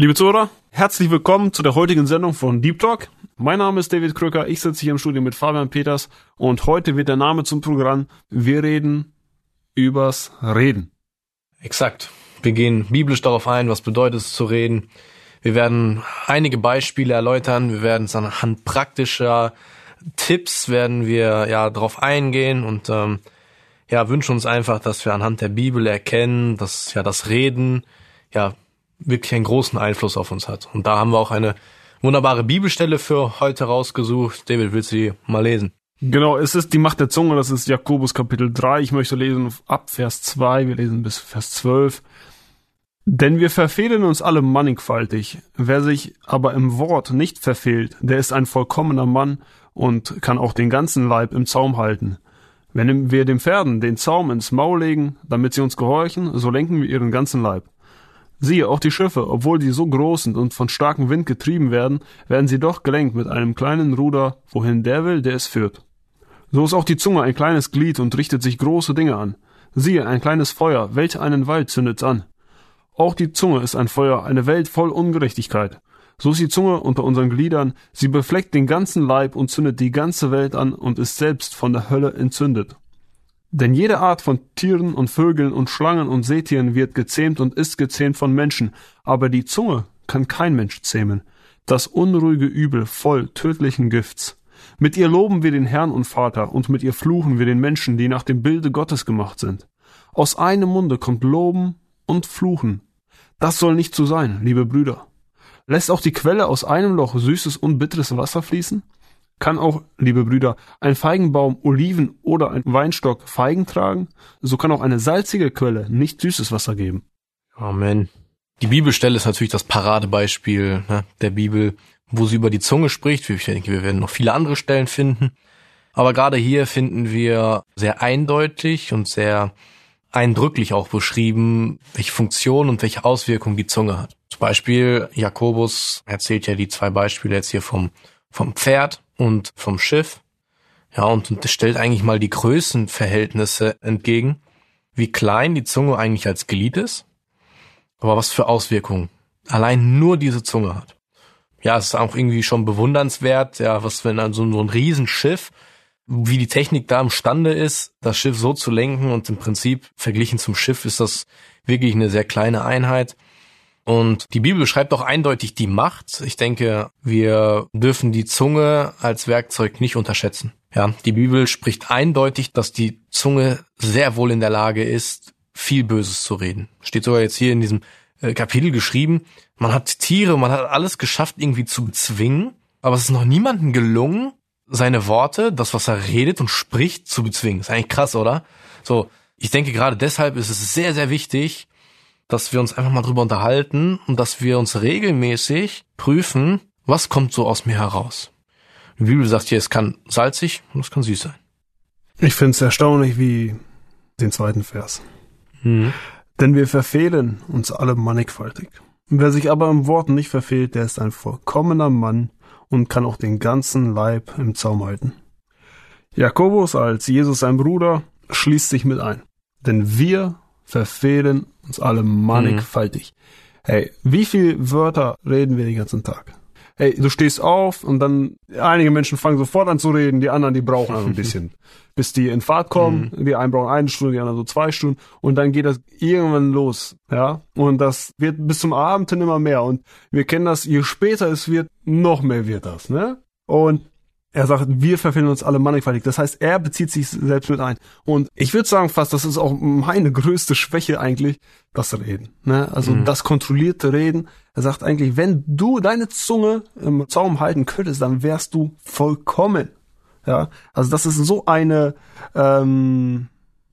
Liebe Zuhörer, herzlich willkommen zu der heutigen Sendung von Deep Talk. Mein Name ist David Krücker, ich sitze hier im Studio mit Fabian Peters und heute wird der Name zum Programm Wir reden übers Reden. Exakt. Wir gehen biblisch darauf ein, was bedeutet es zu reden. Wir werden einige Beispiele erläutern, wir werden es anhand praktischer Tipps werden wir ja darauf eingehen und ähm, ja wünschen uns einfach, dass wir anhand der Bibel erkennen, dass ja das Reden ja wirklich einen großen Einfluss auf uns hat. Und da haben wir auch eine wunderbare Bibelstelle für heute rausgesucht. David, willst du die mal lesen? Genau, es ist die Macht der Zunge, das ist Jakobus Kapitel 3. Ich möchte lesen ab Vers 2, wir lesen bis Vers 12. Denn wir verfehlen uns alle mannigfaltig. Wer sich aber im Wort nicht verfehlt, der ist ein vollkommener Mann und kann auch den ganzen Leib im Zaum halten. Wenn wir den Pferden den Zaum ins Maul legen, damit sie uns gehorchen, so lenken wir ihren ganzen Leib. Siehe, auch die Schiffe, obwohl sie so groß sind und von starkem Wind getrieben werden, werden sie doch gelenkt mit einem kleinen Ruder, wohin der will, der es führt. So ist auch die Zunge ein kleines Glied und richtet sich große Dinge an. Siehe, ein kleines Feuer, welch einen Wald zündet's an. Auch die Zunge ist ein Feuer, eine Welt voll Ungerechtigkeit. So ist die Zunge unter unseren Gliedern, sie befleckt den ganzen Leib und zündet die ganze Welt an und ist selbst von der Hölle entzündet. Denn jede Art von Tieren und Vögeln und Schlangen und Seetieren wird gezähmt und ist gezähmt von Menschen, aber die Zunge kann kein Mensch zähmen. Das unruhige Übel voll tödlichen Gifts. Mit ihr loben wir den Herrn und Vater, und mit ihr fluchen wir den Menschen, die nach dem Bilde Gottes gemacht sind. Aus einem Munde kommt Loben und Fluchen. Das soll nicht so sein, liebe Brüder. Lässt auch die Quelle aus einem Loch süßes und bitteres Wasser fließen? Kann auch, liebe Brüder, ein Feigenbaum Oliven oder ein Weinstock Feigen tragen? So kann auch eine salzige Quelle nicht süßes Wasser geben. Amen. Die Bibelstelle ist natürlich das Paradebeispiel ne, der Bibel, wo sie über die Zunge spricht. Ich denke, wir werden noch viele andere Stellen finden. Aber gerade hier finden wir sehr eindeutig und sehr eindrücklich auch beschrieben, welche Funktion und welche Auswirkungen die Zunge hat. Zum Beispiel Jakobus erzählt ja die zwei Beispiele jetzt hier vom, vom Pferd und vom Schiff. Ja, und, und das stellt eigentlich mal die Größenverhältnisse entgegen, wie klein die Zunge eigentlich als Glied ist, aber was für Auswirkungen allein nur diese Zunge hat. Ja, es ist auch irgendwie schon bewundernswert, ja, was wenn an so, so ein Riesenschiff, wie die Technik da imstande ist, das Schiff so zu lenken und im Prinzip verglichen zum Schiff ist das wirklich eine sehr kleine Einheit. Und die Bibel beschreibt auch eindeutig die Macht. Ich denke, wir dürfen die Zunge als Werkzeug nicht unterschätzen. Ja, die Bibel spricht eindeutig, dass die Zunge sehr wohl in der Lage ist, viel Böses zu reden. Steht sogar jetzt hier in diesem äh, Kapitel geschrieben. Man hat Tiere, man hat alles geschafft, irgendwie zu bezwingen, aber es ist noch niemandem gelungen, seine Worte, das, was er redet und spricht, zu bezwingen. Ist eigentlich krass, oder? So, ich denke gerade deshalb ist es sehr, sehr wichtig, dass wir uns einfach mal drüber unterhalten und dass wir uns regelmäßig prüfen, was kommt so aus mir heraus. Die Bibel sagt hier, es kann salzig und es kann süß sein. Ich finde es erstaunlich wie den zweiten Vers. Mhm. Denn wir verfehlen uns alle mannigfaltig. Wer sich aber im Wort nicht verfehlt, der ist ein vollkommener Mann und kann auch den ganzen Leib im Zaum halten. Jakobus als Jesus sein Bruder schließt sich mit ein. Denn wir verfehlen uns alle mannigfaltig. Mhm. Hey, wie viele Wörter reden wir den ganzen Tag? Hey, du stehst auf und dann einige Menschen fangen sofort an zu reden, die anderen, die brauchen also ein bisschen, bis die in Fahrt kommen. Mhm. Die einen brauchen eine Stunde, die anderen so zwei Stunden und dann geht das irgendwann los, ja. Und das wird bis zum Abend hin immer mehr und wir kennen das, je später es wird, noch mehr wird das, ne? Und er sagt, wir verfehlen uns alle mannigfaltig. Das heißt, er bezieht sich selbst mit ein. Und ich würde sagen fast, das ist auch meine größte Schwäche eigentlich, das Reden. Ne? Also mhm. das kontrollierte Reden. Er sagt eigentlich, wenn du deine Zunge im Zaum halten könntest, dann wärst du vollkommen. Ja, also das ist so eine ähm,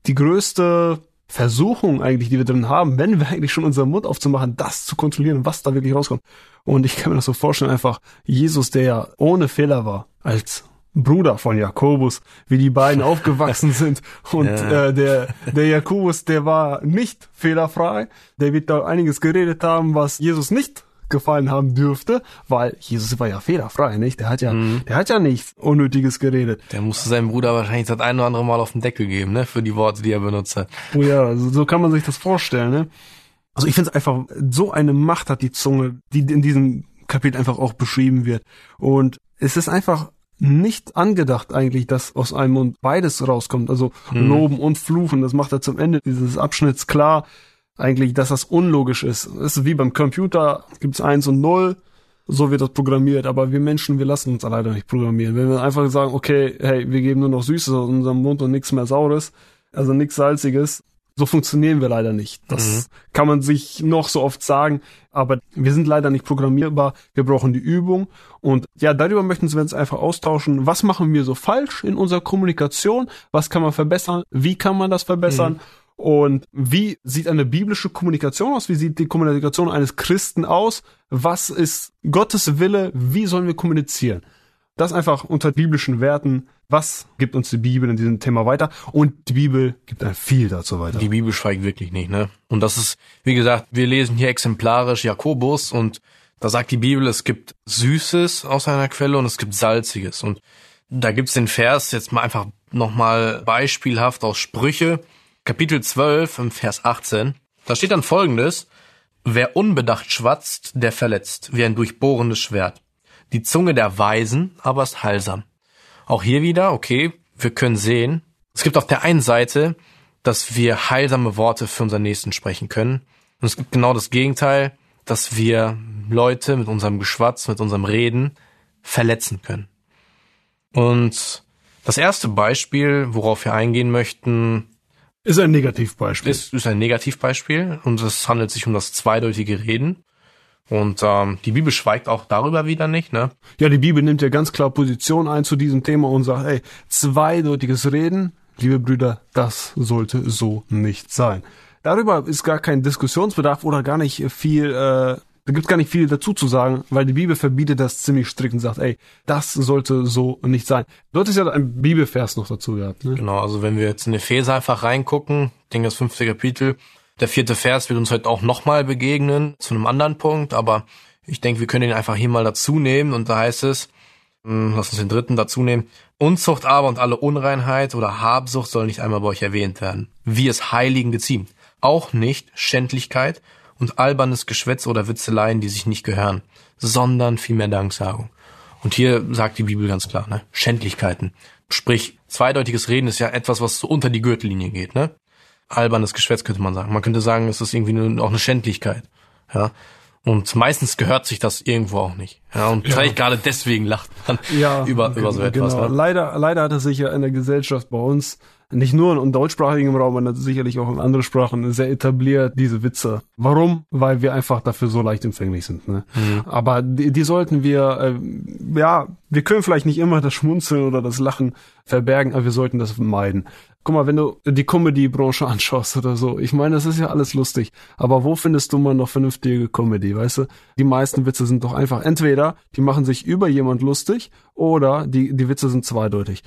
die größte Versuchung eigentlich, die wir drin haben, wenn wir eigentlich schon unseren Mund aufzumachen, das zu kontrollieren, was da wirklich rauskommt. Und ich kann mir das so vorstellen, einfach Jesus, der ja ohne Fehler war, als Bruder von Jakobus, wie die beiden aufgewachsen sind. Und Ja. äh, der, der Jakobus, der war nicht fehlerfrei. Der wird da einiges geredet haben, was Jesus nicht gefallen haben dürfte, weil Jesus war ja fehlerfrei, nicht? Der hat ja, der hat ja nichts Unnötiges geredet. Der musste seinem Bruder wahrscheinlich das ein oder andere Mal auf den Deckel geben, ne? Für die Worte, die er benutzt hat. Oh ja, so, so kann man sich das vorstellen, ne? Also ich finde es einfach, so eine Macht hat die Zunge, die in diesem Kapitel einfach auch beschrieben wird. Und es ist einfach nicht angedacht eigentlich, dass aus einem Mund beides rauskommt. Also loben und fluchen. Das macht er zum Ende dieses Abschnitts klar, eigentlich, dass das unlogisch ist. Es ist wie beim Computer, gibt's eins und null, so wird das programmiert. Aber wir Menschen, wir lassen uns leider nicht programmieren. Wenn wir einfach sagen, okay, hey, wir geben nur noch Süßes aus unserem Mund und nichts mehr Saures, also nichts Salziges, so funktionieren wir leider nicht. Das kann man sich noch so oft sagen, aber wir sind leider nicht programmierbar. Wir brauchen die Übung. Und ja, darüber möchten wir uns einfach austauschen. Was machen wir so falsch in unserer Kommunikation? Was kann man verbessern? Wie kann man das verbessern? Und wie sieht eine biblische Kommunikation aus? Wie sieht die Kommunikation eines Christen aus? Was ist Gottes Wille? Wie sollen wir kommunizieren? Das einfach unter biblischen Werten. Was gibt uns die Bibel in diesem Thema weiter? Und die Bibel gibt einem viel dazu weiter. Die Bibel schweigt wirklich nicht, ne? Und das ist, wie gesagt, wir lesen hier exemplarisch Jakobus und da sagt die Bibel, es gibt Süßes aus einer Quelle und es gibt Salziges. Und da gibt's den Vers jetzt mal einfach nochmal beispielhaft aus Sprüche, Kapitel 12, im Vers 18. Da steht dann folgendes, wer unbedacht schwatzt, der verletzt, wie ein durchbohrendes Schwert. Die Zunge der Weisen aber ist heilsam. Auch hier wieder, okay, wir können sehen, es gibt auf der einen Seite, dass wir heilsame Worte für unseren Nächsten sprechen können. Und es gibt genau das Gegenteil, dass wir Leute mit unserem Geschwatz, mit unserem Reden verletzen können. Und das erste Beispiel, worauf wir eingehen möchten, Ist ein Negativbeispiel. ist, ist ein Negativbeispiel und es handelt sich um das zweideutige Reden. Und ähm, die Bibel schweigt auch darüber wieder nicht, ne? Ja, die Bibel nimmt ja ganz klar Position ein zu diesem Thema und sagt, ey, zweideutiges Reden, liebe Brüder, das sollte so nicht sein. Darüber ist gar kein Diskussionsbedarf oder gar nicht viel, äh, da gibt's gar nicht viel dazu zu sagen, weil die Bibel verbietet das ziemlich strikt und sagt, ey, das sollte so nicht sein. Dort ist ja ein Bibelvers noch dazu gehabt. Ne? Genau, also wenn wir jetzt in Epheser einfach reingucken, ich denke das fünfte Kapitel, der vierte Vers wird uns heute auch nochmal begegnen, zu einem anderen Punkt, aber ich denke, wir können ihn einfach hier mal dazu nehmen und da heißt es, hm, lass uns den dritten dazu nehmen, Unzucht aber und alle Unreinheit oder Habsucht soll nicht einmal bei euch erwähnt werden, wie es Heiligen geziemt. Auch nicht Schändlichkeit und albernes Geschwätz oder Witzeleien, die sich nicht gehören, sondern vielmehr Danksagung. Und hier sagt die Bibel ganz klar, ne? Schändlichkeiten. Sprich, zweideutiges Reden ist ja etwas, was so unter die Gürtellinie geht, ne? Albernes Geschwätz könnte man sagen. Man könnte sagen, es ist irgendwie auch eine Schändlichkeit, ja? Und meistens gehört sich das irgendwo auch nicht. Ja, und vielleicht gerade deswegen lacht man über, über so etwas. Genau. Ne? Leider, leider hat es sich ja in der Gesellschaft bei uns, nicht nur im deutschsprachigen Raum, sondern sicherlich auch in anderen Sprachen, sehr etabliert, diese Witze. Warum? Weil wir einfach dafür so leicht empfänglich sind. Ne? Aber die, die sollten wir, äh, ja, wir können vielleicht nicht immer das Schmunzeln oder das Lachen verbergen, aber wir sollten das meiden. Guck mal, wenn du die Comedy-Branche anschaust oder so, ich meine, das ist ja alles lustig, aber wo findest du mal noch vernünftige Comedy, weißt du? Die meisten Witze sind doch einfach entweder, die machen sich über jemand lustig oder die, die Witze sind zweideutig.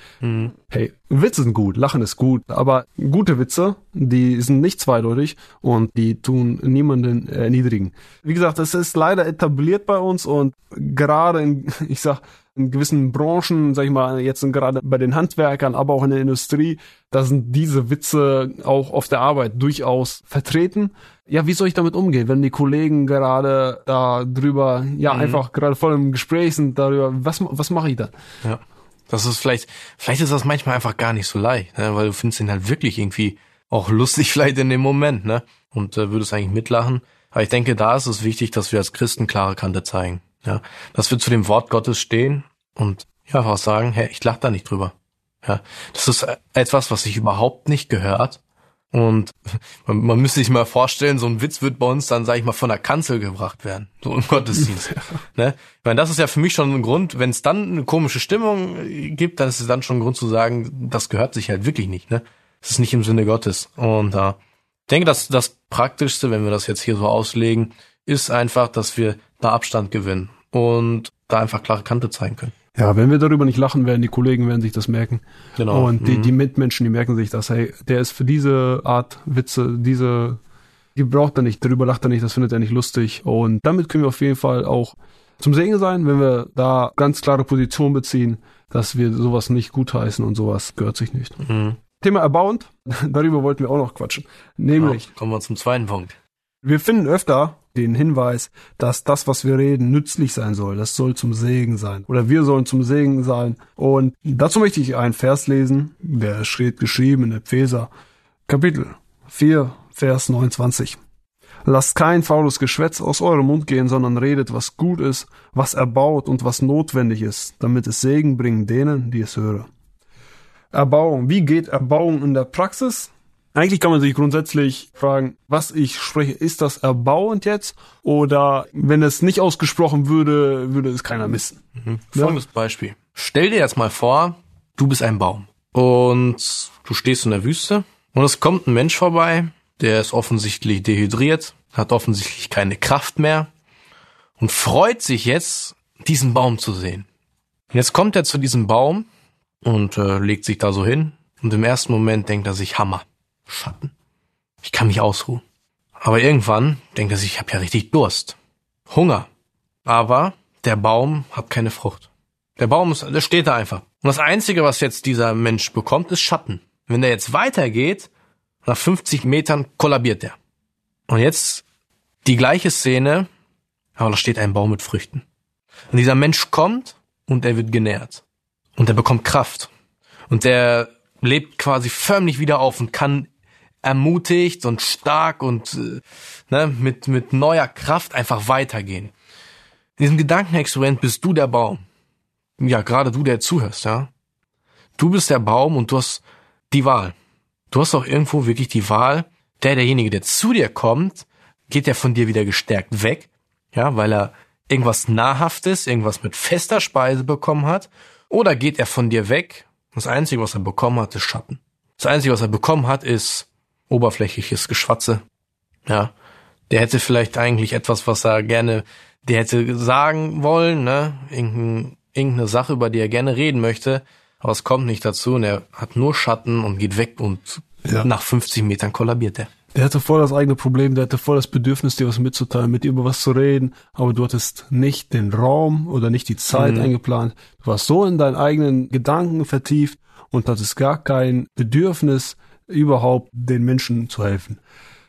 Hey, Witze sind gut, Lachen ist gut, aber gute Witze, die sind nicht zweideutig und die tun niemanden erniedrigen. Wie gesagt, das ist leider etabliert bei uns und gerade in, ich sag, in gewissen Branchen, sag ich mal, jetzt sind gerade bei den Handwerkern, aber auch in der Industrie, da sind diese Witze auch auf der Arbeit durchaus vertreten. Ja, wie soll ich damit umgehen, wenn die Kollegen gerade da drüber, ja, einfach gerade voll im Gespräch sind darüber, was, was mache ich dann? Ja. Das ist vielleicht, vielleicht ist das manchmal einfach gar nicht so leicht, ne? weil du findest ihn halt wirklich irgendwie auch lustig vielleicht in dem Moment, ne? Und äh, würdest eigentlich mitlachen. Aber ich denke, da ist es wichtig, dass wir als Christen klare Kante zeigen. Ja, dass wir zu dem Wort Gottes stehen und ja einfach sagen, hey, ich lach da nicht drüber. Ja, das ist etwas, was sich überhaupt nicht gehört. Und man, man müsste sich mal vorstellen, so ein Witz wird bei uns dann, sag ich mal, von der Kanzel gebracht werden, so im Gottesdienst. ne? Ich meine, das ist ja für mich schon ein Grund, wenn es dann eine komische Stimmung gibt, dann ist es dann schon ein Grund zu sagen, das gehört sich halt wirklich nicht. Ne? Das ist nicht im Sinne Gottes. Und äh, ich denke, dass das Praktischste, wenn wir das jetzt hier so auslegen, ist einfach, dass wir da Abstand gewinnen und da einfach klare Kante zeigen können. Ja, wenn wir darüber nicht lachen werden, die Kollegen werden sich das merken. Genau. Und die, Mhm. die Mitmenschen, die merken sich das, hey, der ist für diese Art Witze, diese, die braucht er nicht, darüber lacht er nicht, das findet er nicht lustig. Und damit können wir auf jeden Fall auch zum Segen sein, wenn wir da ganz klare Position beziehen, dass wir sowas nicht gutheißen und sowas gehört sich nicht. Mhm. Thema Abound, darüber wollten wir auch noch quatschen. Nämlich, Ja, kommen wir zum zweiten Punkt. wir finden öfter den Hinweis, dass das, was wir reden, nützlich sein soll. Das soll zum Segen sein. Oder wir sollen zum Segen sein. Und dazu möchte ich einen Vers lesen, der steht geschrieben in Epheser, Kapitel 4, Vers 29. Lasst kein faules Geschwätz aus eurem Mund gehen, sondern redet, was gut ist, was erbaut und was notwendig ist, damit es Segen bringt denen, die es hören. Erbauung. Wie geht Erbauung in der Praxis? Eigentlich kann man sich grundsätzlich fragen, was ich spreche, ist das erbauend jetzt? Oder wenn es nicht ausgesprochen würde, würde es keiner missen. Mhm. Folgendes Beispiel. Stell dir jetzt mal vor, du bist ein Baum und du stehst in der Wüste und es kommt ein Mensch vorbei, der ist offensichtlich dehydriert, hat offensichtlich keine Kraft mehr und freut sich jetzt, diesen Baum zu sehen. Und jetzt kommt er zu diesem Baum und äh, legt sich da so hin und im ersten Moment denkt er sich, Hammer, Schatten, ich kann mich ausruhen. Aber irgendwann denkt er sich, ich habe ja richtig Durst, Hunger. Aber der Baum hat keine Frucht. Der Baum ist, der steht da einfach. Und das Einzige, was jetzt dieser Mensch bekommt, ist Schatten. Wenn der jetzt weitergeht, nach 50 Metern kollabiert er. Und jetzt die gleiche Szene, aber da steht ein Baum mit Früchten. Und dieser Mensch kommt und er wird genährt. Und er bekommt Kraft. Und der lebt quasi förmlich wieder auf und kann ermutigt und stark und äh, ne, mit, mit neuer Kraft einfach weitergehen. In diesem Gedankenexperiment bist du der Baum. Ja, gerade du, der zuhörst, ja. Du bist der Baum und du hast die Wahl. Du hast auch irgendwo wirklich die Wahl, der, derjenige, der zu dir kommt, geht der von dir wieder gestärkt weg, ja, weil er irgendwas Nahrhaftes, irgendwas mit fester Speise bekommen hat, oder geht er von dir weg, das Einzige, was er bekommen hat, ist Schatten. Das Einzige, was er bekommen hat, ist oberflächliches Geschwatze, ja. Der hätte vielleicht eigentlich etwas, was er gerne, der hätte sagen wollen, ne, irgendein, irgendeine Sache, über die er gerne reden möchte, aber es kommt nicht dazu und er hat nur Schatten und geht weg und Ja. nach 50 Metern kollabiert er. Der hatte voll das eigene Problem, der hatte voll das Bedürfnis, dir was mitzuteilen, mit dir über was zu reden, aber du hattest nicht den Raum oder nicht die Zeit Mhm. eingeplant. Du warst so in deinen eigenen Gedanken vertieft und hattest gar kein Bedürfnis, überhaupt den Menschen zu helfen.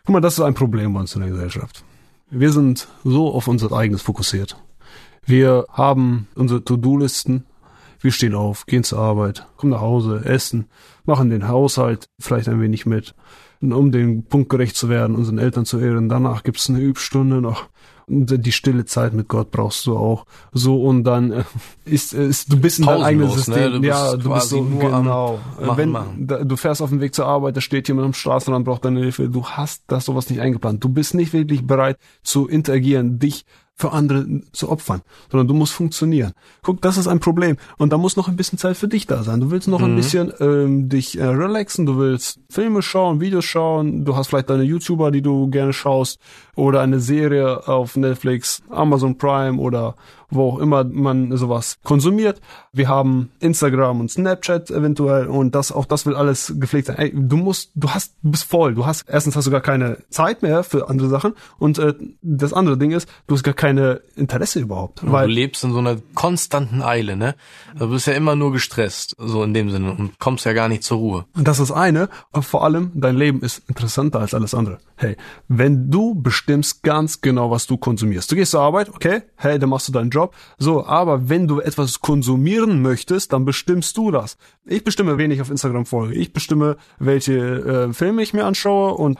Guck mal, das ist ein Problem bei uns in der Gesellschaft. Wir sind so auf unser eigenes fokussiert. Wir haben unsere To-Do-Listen. Wir stehen auf, gehen zur Arbeit, kommen nach Hause, essen, machen den Haushalt vielleicht ein wenig mit. Um den Punkt gerecht zu werden, unseren Eltern zu ehren. Danach gibt's eine Übstunde noch. Und die stille Zeit mit Gott brauchst du auch. So und dann äh, ist, ist du bist in deinem eigenen ne? System. Du bist ja, du bist so nur genau. Machen, Wenn machen. da, du fährst auf dem Weg zur Arbeit, da steht jemand am Straßenrand, braucht deine Hilfe. Du hast das sowas nicht eingeplant. Du bist nicht wirklich bereit zu interagieren, dich für andere zu opfern, sondern du musst funktionieren. Guck, das ist ein Problem. Und da muss noch ein bisschen Zeit für dich da sein. Du willst noch ein bisschen ähm, dich äh, relaxen, du willst Filme schauen, Videos schauen, du hast vielleicht deine YouTuber, die du gerne schaust, oder eine Serie auf Netflix, Amazon Prime oder wo auch immer man sowas konsumiert. Wir haben Instagram und Snapchat eventuell und das auch das will alles gepflegt sein. Ey, du musst, du hast, du bist voll. Du hast erstens hast du gar keine Zeit mehr für andere Sachen und äh, das andere Ding ist, du hast gar keine Interesse überhaupt, du weil lebst in so einer konstanten Eile, ne? Du bist ja immer nur gestresst, so in dem Sinne, und kommst ja gar nicht zur Ruhe. Und das ist eine, vor allem, dein Leben ist interessanter als alles andere. Hey, wenn du bestimmst ganz genau, was du konsumierst. Du gehst zur Arbeit, okay, hey, dann machst du deinen Job. So, aber wenn du etwas konsumieren möchtest, dann bestimmst du das. Ich bestimme, wen ich auf Instagram folge. Ich bestimme, welche äh, Filme ich mir anschaue und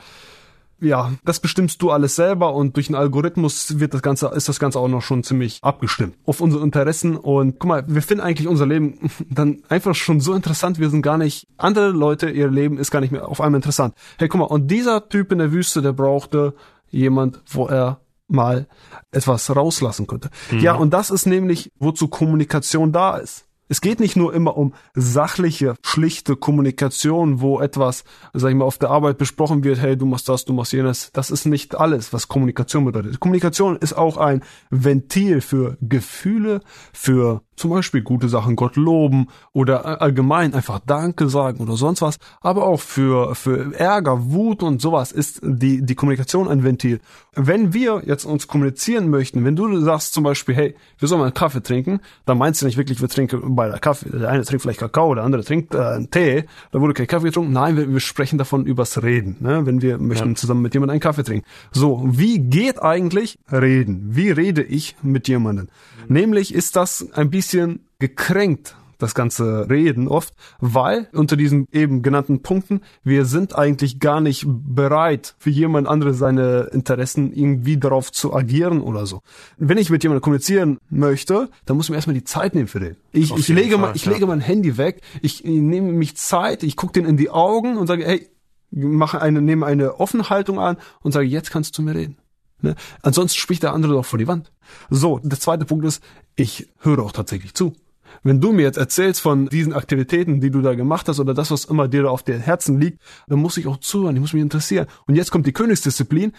ja, das bestimmst du alles selber und durch einen Algorithmus wird das Ganze, ist das Ganze auch noch schon ziemlich abgestimmt auf unsere Interessen und guck mal, wir finden eigentlich unser Leben dann einfach schon so interessant, wir sind gar nicht, andere Leute, ihr Leben ist gar nicht mehr auf einmal interessant. Hey, guck mal, und dieser Typ in der Wüste, der brauchte jemand, wo er mal etwas rauslassen könnte. Ja, und das ist nämlich, wozu Kommunikation da ist. Es geht nicht nur immer um sachliche, schlichte Kommunikation, wo etwas, sag ich mal, auf der Arbeit besprochen wird, hey, du machst das, du machst jenes. Das ist nicht alles, was Kommunikation bedeutet. Kommunikation ist auch ein Ventil für Gefühle, für zum Beispiel gute Sachen Gott loben oder allgemein einfach Danke sagen oder sonst was, aber auch für, für Ärger, Wut und sowas ist die, die Kommunikation ein Ventil. Wenn wir jetzt uns kommunizieren möchten, wenn du sagst zum Beispiel, hey, wir sollen mal einen Kaffee trinken, dann meinst du nicht wirklich, wir trinken bei der Kaffee, der eine trinkt vielleicht Kakao, der andere trinkt äh, einen Tee, da wurde kein Kaffee getrunken. Nein, wir, wir sprechen davon übers Reden, ne? wenn wir möchten ja. zusammen mit jemandem einen Kaffee trinken. So, wie geht eigentlich Reden? Wie rede ich mit jemandem? Mhm. Nämlich ist das ein bisschen gekränkt, das ganze Reden oft, weil unter diesen eben genannten Punkten, wir sind eigentlich gar nicht bereit, für jemand anderes seine Interessen irgendwie darauf zu agieren oder so. Wenn ich mit jemandem kommunizieren möchte, dann muss ich mir erstmal die Zeit nehmen für den. Ich, ich lege, Fall, mal, ich ja. lege mein Handy weg, ich, ich nehme mich Zeit, ich gucke den in die Augen und sage, hey, mache eine, nehme eine offene Haltung an und sage, jetzt kannst du mir reden. Ne? Ansonsten spricht der andere doch vor die Wand. So, der zweite Punkt ist, ich höre auch tatsächlich zu. Wenn du mir jetzt erzählst von diesen Aktivitäten, die du da gemacht hast oder das, was immer dir da auf den Herzen liegt, dann muss ich auch zuhören, ich muss mich interessieren. Und jetzt kommt die Königsdisziplin.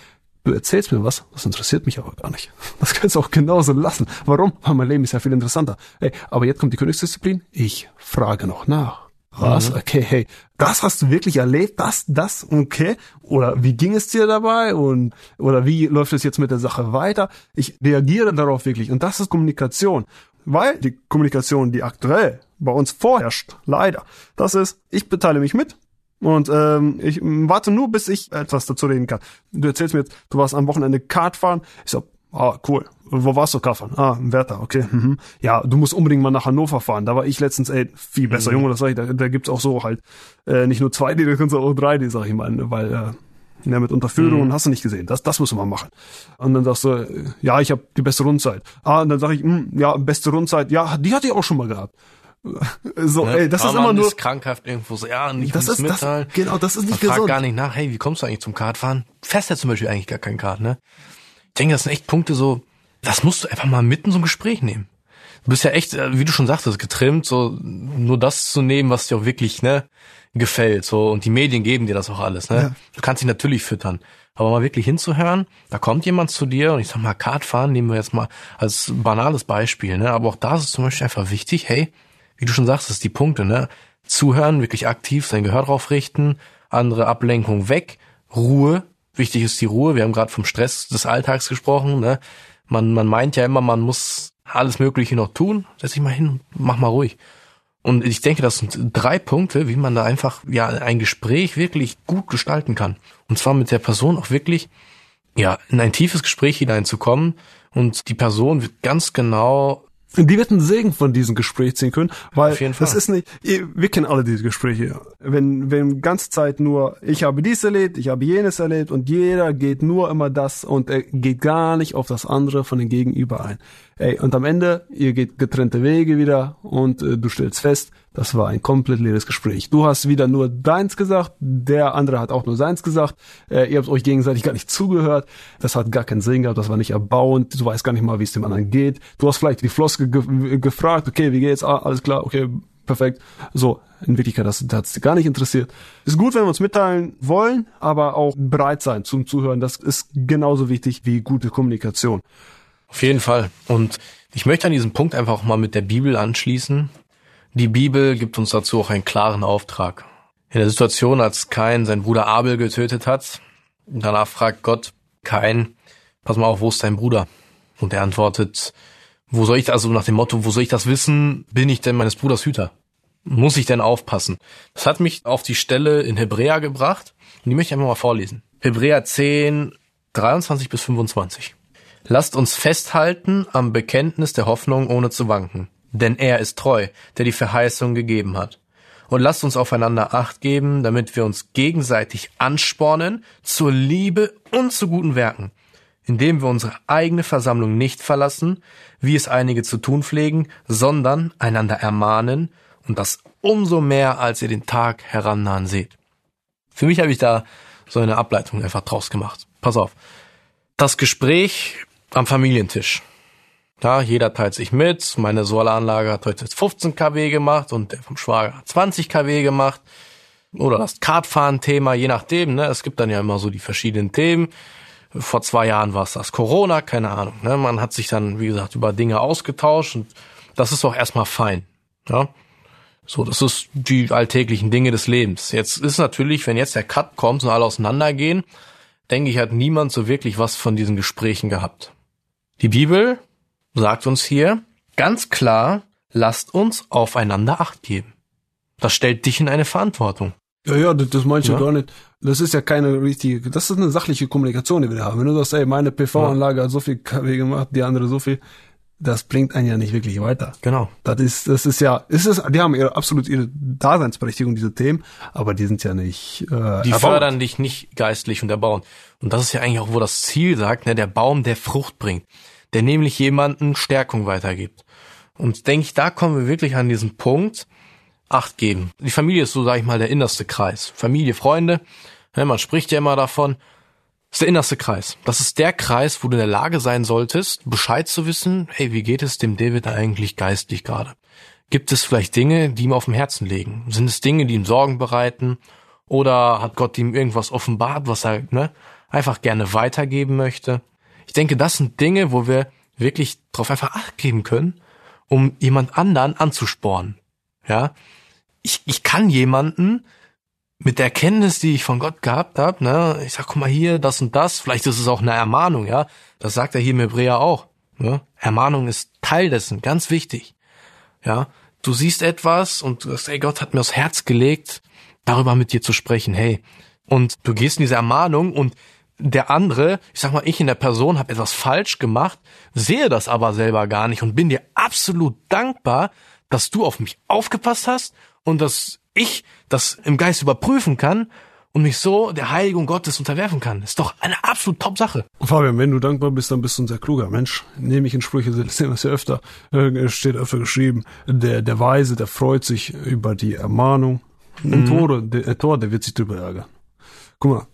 Du erzählst mir was, das interessiert mich aber gar nicht. Das kannst du auch genauso lassen. Warum? Weil mein Leben ist ja viel interessanter. Hey, aber jetzt kommt die Königsdisziplin. Ich frage noch nach. Was? Mhm. Okay, hey, das hast du wirklich erlebt? Das, das, okay? Oder wie ging es dir dabei? Und, oder wie läuft es jetzt mit der Sache weiter? Ich reagiere darauf wirklich. Und das ist Kommunikation. Weil die Kommunikation, die aktuell bei uns vorherrscht, leider, das ist, ich beteile mich mit, und ähm, ich warte nur, bis ich etwas dazu reden kann. Du erzählst mir jetzt, du warst am Wochenende Kart fahren. Ich so, ah, cool. Wo warst du Kart fahren? Ah, im Werther, okay. Mhm. Ja, du musst unbedingt mal nach Hannover fahren. Da war ich letztens, ey, viel besser, mhm. Junge, das sag ich. Da, da gibt's auch so halt äh, nicht nur zwei d da kannst du auch drei d sag ich mal, weil äh, ja, mit Unterführungen mhm. hast du nicht gesehen. Das, das müssen wir machen. Und dann sagst du, ja, ich habe die beste Rundzeit. Ah, und dann sag ich, mh, hm, ja, beste Rundzeit. Ja, die hatte ich auch schon mal gehabt. So, ne? ey, das ist immer nur ist krankhaft irgendwo so, ja, nicht das ist mitteilen. Das, genau, das ist nicht gesund. gar nicht nach, hey, wie kommst du eigentlich zum Kartfahren? Fährst ja zum Beispiel eigentlich gar kein Kart, ne? Ich denke, das sind echt Punkte so, das musst du einfach mal mitten so ein Gespräch nehmen. Du bist ja echt, äh, wie du schon sagtest, getrimmt, so nur das zu nehmen, was dir auch wirklich, ne, gefällt. So, und die Medien geben dir das auch alles, ne? Ja. Du kannst dich natürlich füttern. Aber mal wirklich hinzuhören, da kommt jemand zu dir und ich sag mal, Kartfahren nehmen wir jetzt mal als banales Beispiel, ne? Aber auch da ist es zum Beispiel einfach wichtig, hey, wie du schon sagst, das ist die Punkte, ne? Zuhören, wirklich aktiv sein Gehör drauf richten, andere Ablenkung weg, Ruhe, wichtig ist die Ruhe. Wir haben gerade vom Stress des Alltags gesprochen, ne? Man, man meint ja immer, man muss alles Mögliche noch tun. Setz dich mal hin, mach mal ruhig. Und ich denke, das sind drei Punkte, wie man da einfach ja ein Gespräch wirklich gut gestalten kann. Und zwar mit der Person auch wirklich ja in ein tiefes Gespräch hineinzukommen und die Person wird ganz genau die wird einen Segen von diesem Gespräch ziehen können, weil das ist nicht, wir kennen alle diese Gespräche. Wenn, wenn ganze Zeit nur, ich habe dies erlebt, ich habe jenes erlebt und jeder geht nur immer das und er geht gar nicht auf das andere von den Gegenüber ein. Ey, und am Ende, ihr geht getrennte Wege wieder und äh, du stellst fest, das war ein komplett leeres Gespräch. Du hast wieder nur deins gesagt, der andere hat auch nur seins gesagt. Äh, ihr habt euch gegenseitig gar nicht zugehört. Das hat gar keinen Sinn gehabt, das war nicht erbauend. Du weißt gar nicht mal, wie es dem anderen geht. Du hast vielleicht die Floske ge gefragt, okay, wie geht's? Ah, alles klar, okay, perfekt. So, in Wirklichkeit, das, das hat es gar nicht interessiert. Ist gut, wenn wir uns mitteilen wollen, aber auch bereit sein zum Zuhören. Das ist genauso wichtig wie gute Kommunikation. Auf jeden Fall. Und ich möchte an diesem Punkt einfach auch mal mit der Bibel anschließen. Die Bibel gibt uns dazu auch einen klaren Auftrag. In der Situation, als Kain seinen Bruder Abel getötet hat, danach fragt Gott Kain, pass mal auf, wo ist dein Bruder? Und er antwortet, wo soll ich, also nach dem Motto, wo soll ich das wissen? Bin ich denn meines Bruders Hüter? Muss ich denn aufpassen? Das hat mich auf die Stelle in Hebräer gebracht und die möchte ich einfach mal vorlesen. Hebräer 10, 23 bis 25. Lasst uns festhalten am Bekenntnis der Hoffnung ohne zu wanken. Denn er ist treu, der die Verheißung gegeben hat. Und lasst uns aufeinander Acht geben, damit wir uns gegenseitig anspornen zur Liebe und zu guten Werken, indem wir unsere eigene Versammlung nicht verlassen, wie es einige zu tun pflegen, sondern einander ermahnen und das umso mehr, als ihr den Tag herannahen seht. Für mich habe ich da so eine Ableitung einfach draus gemacht. Pass auf. Das Gespräch am Familientisch. Ja, jeder teilt sich mit. Meine Solaranlage hat heute 15 kW gemacht und der vom Schwager hat 20 kW gemacht. Oder das Kartfahren-Thema, je nachdem. Ne? Es gibt dann ja immer so die verschiedenen Themen. Vor zwei Jahren war es das Corona, keine Ahnung. Ne? Man hat sich dann, wie gesagt, über Dinge ausgetauscht und das ist auch erstmal fein. Ja? So, das ist die alltäglichen Dinge des Lebens. Jetzt ist natürlich, wenn jetzt der Cut kommt und alle auseinandergehen, denke ich, hat niemand so wirklich was von diesen Gesprächen gehabt. Die Bibel sagt uns hier ganz klar, lasst uns aufeinander Acht geben. Das stellt dich in eine Verantwortung. Ja, ja, das, das meinst du ja. gar nicht. Das ist ja keine richtige, das ist eine sachliche Kommunikation, die wir da haben. Wenn du sagst, ey, meine PV-Anlage ja. hat so viel KW gemacht, die andere so viel, das bringt einen ja nicht wirklich weiter. Genau. Das ist, das ist ja, ist es, die haben ihre, absolut ihre Daseinsberechtigung, diese Themen, aber die sind ja nicht, äh, Die erbaut. fördern dich nicht geistlich und erbauen. Und das ist ja eigentlich auch, wo das Ziel sagt, ne, der Baum, der Frucht bringt, der nämlich jemanden Stärkung weitergibt. Und denke ich, da kommen wir wirklich an diesen Punkt, Acht geben. Die Familie ist so, sag ich mal, der innerste Kreis. Familie, Freunde, ne, man spricht ja immer davon, ist der innerste Kreis. Das ist der Kreis, wo du in der Lage sein solltest, Bescheid zu wissen, hey, wie geht es dem David eigentlich geistlich gerade? Gibt es vielleicht Dinge, die ihm auf dem Herzen liegen? Sind es Dinge, die ihm Sorgen bereiten? Oder hat Gott ihm irgendwas offenbart, was er ne, einfach gerne weitergeben möchte? Ich denke, das sind Dinge, wo wir wirklich drauf einfach Acht geben können, um jemand anderen anzuspornen. Ja, ich, ich kann jemanden mit der Erkenntnis, die ich von Gott gehabt habe, ne, ich sag, guck mal hier, das und das, vielleicht ist es auch eine Ermahnung, ja, das sagt er hier im Hebräer auch. Ne? Ermahnung ist Teil dessen, ganz wichtig. Ja, du siehst etwas und du sagst, ey, Gott hat mir aufs Herz gelegt, darüber mit dir zu sprechen, hey. Und du gehst in diese Ermahnung und der andere, ich sag mal, ich in der Person habe etwas falsch gemacht, sehe das aber selber gar nicht und bin dir absolut dankbar, dass du auf mich aufgepasst hast und dass ich das im Geist überprüfen kann und mich so der Heiligung Gottes unterwerfen kann. Ist doch eine absolut top Sache. Fabian, wenn du dankbar bist, dann bist du ein sehr kluger Mensch. Nehme ich in Sprüche, sehen wir es ja öfter, äh, steht öfter geschrieben, der, der Weise, der freut sich über die Ermahnung. Ein mhm. Tor, der, Tor, der wird sich drüber ärgern. Guck mal,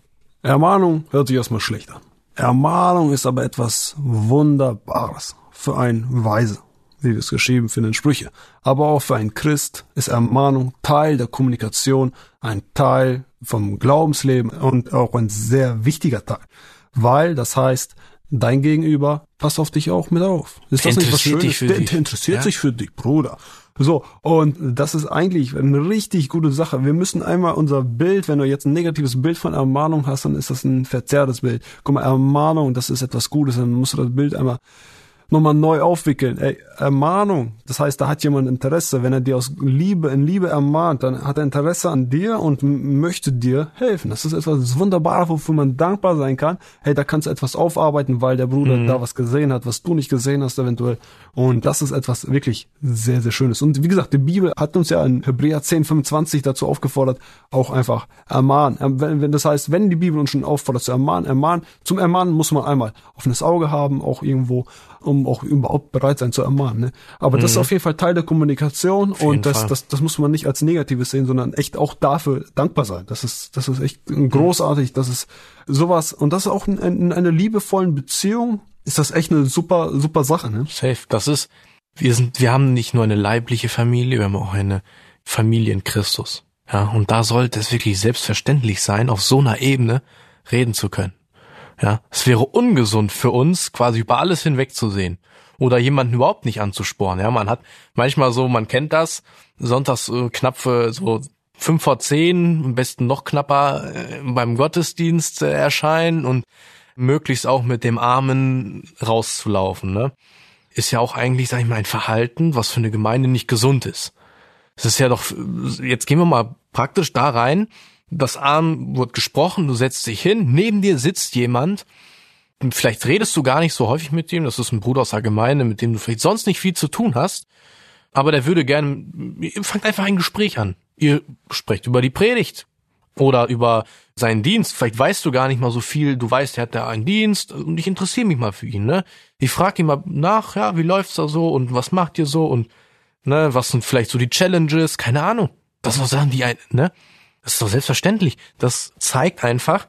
Ermahnung hört sich erstmal schlecht an. Ermahnung ist aber etwas Wunderbares für einen Weise wie wir es geschrieben finden, Sprüche. Aber auch für einen Christ ist Ermahnung Teil der Kommunikation, ein Teil vom Glaubensleben und auch ein sehr wichtiger Teil. Weil das heißt, dein Gegenüber passt auf dich auch mit auf. Ist das nicht was Schönes? Der, der interessiert ja? sich für dich, Bruder. So, und das ist eigentlich eine richtig gute Sache. Wir müssen einmal unser Bild, wenn du jetzt ein negatives Bild von Ermahnung hast, dann ist das ein verzerrtes Bild. Guck mal, Ermahnung, das ist etwas Gutes, dann musst du das Bild einmal nochmal neu aufwickeln. Ey, Ermahnung, das heißt, da hat jemand Interesse. Wenn er dir aus Liebe, in Liebe ermahnt, dann hat er Interesse an dir und möchte dir helfen. Das ist etwas Wunderbares, wofür man dankbar sein kann. Hey, da kannst du etwas aufarbeiten, weil der Bruder mhm. da was gesehen hat, was du nicht gesehen hast eventuell. Und das ist etwas wirklich sehr, sehr Schönes. Und wie gesagt, die Bibel hat uns ja in Hebräer 10, 25 dazu aufgefordert, auch einfach ermahnen. Wenn, wenn das heißt, wenn die Bibel uns schon auffordert zu ermahnen, ermahnen, zum Ermahnen muss man einmal offenes Auge haben, auch irgendwo um auch überhaupt bereit sein zu ermahnen. Ne? Aber mhm. das ist mhm. auf jeden Fall Teil der Kommunikation und das, das, das muss man nicht als Negatives sehen, sondern echt auch dafür dankbar sein. Das ist, das ist echt großartig. Das ist sowas und das ist auch in, in einer liebevollen Beziehung ist das echt eine super, super Sache. Ne? Safe. Das ist, wir sind, wir haben nicht nur eine leibliche Familie, wir haben auch eine Familie in Christus. Ja, und da sollte es wirklich selbstverständlich sein, auf so einer Ebene reden zu können. Ja, es wäre ungesund für uns, quasi über alles hinwegzusehen oder jemanden überhaupt nicht anzusporen. Ja, man hat manchmal so, man kennt das, sonntags äh, knapp für so fünf vor zehn, am besten noch knapper äh, beim Gottesdienst äh, erscheinen und möglichst auch mit dem Armen rauszulaufen. Ne? Ist ja auch eigentlich, sag ich mal, ein Verhalten, was für eine Gemeinde nicht gesund ist. Es ist ja doch, jetzt gehen wir mal praktisch da rein, das Arm wird gesprochen, du setzt dich hin, neben dir sitzt jemand, vielleicht redest du gar nicht so häufig mit ihm, das ist ein Bruder aus der Gemeinde, mit dem du vielleicht sonst nicht viel zu tun hast, aber der würde gerne, fangt einfach ein Gespräch an. Ihr sprecht über die Predigt oder über seinen Dienst. Vielleicht weißt du gar nicht mal so viel. Du weißt, er hat da einen Dienst und ich interessiere mich mal für ihn. Ne? Ich frage ihn mal nach, ja, wie läuft's da so und was macht ihr so und ne, was sind vielleicht so die Challenges? Keine Ahnung. Das sind Sachen, die ein, ne? Das ist doch selbstverständlich. Das zeigt einfach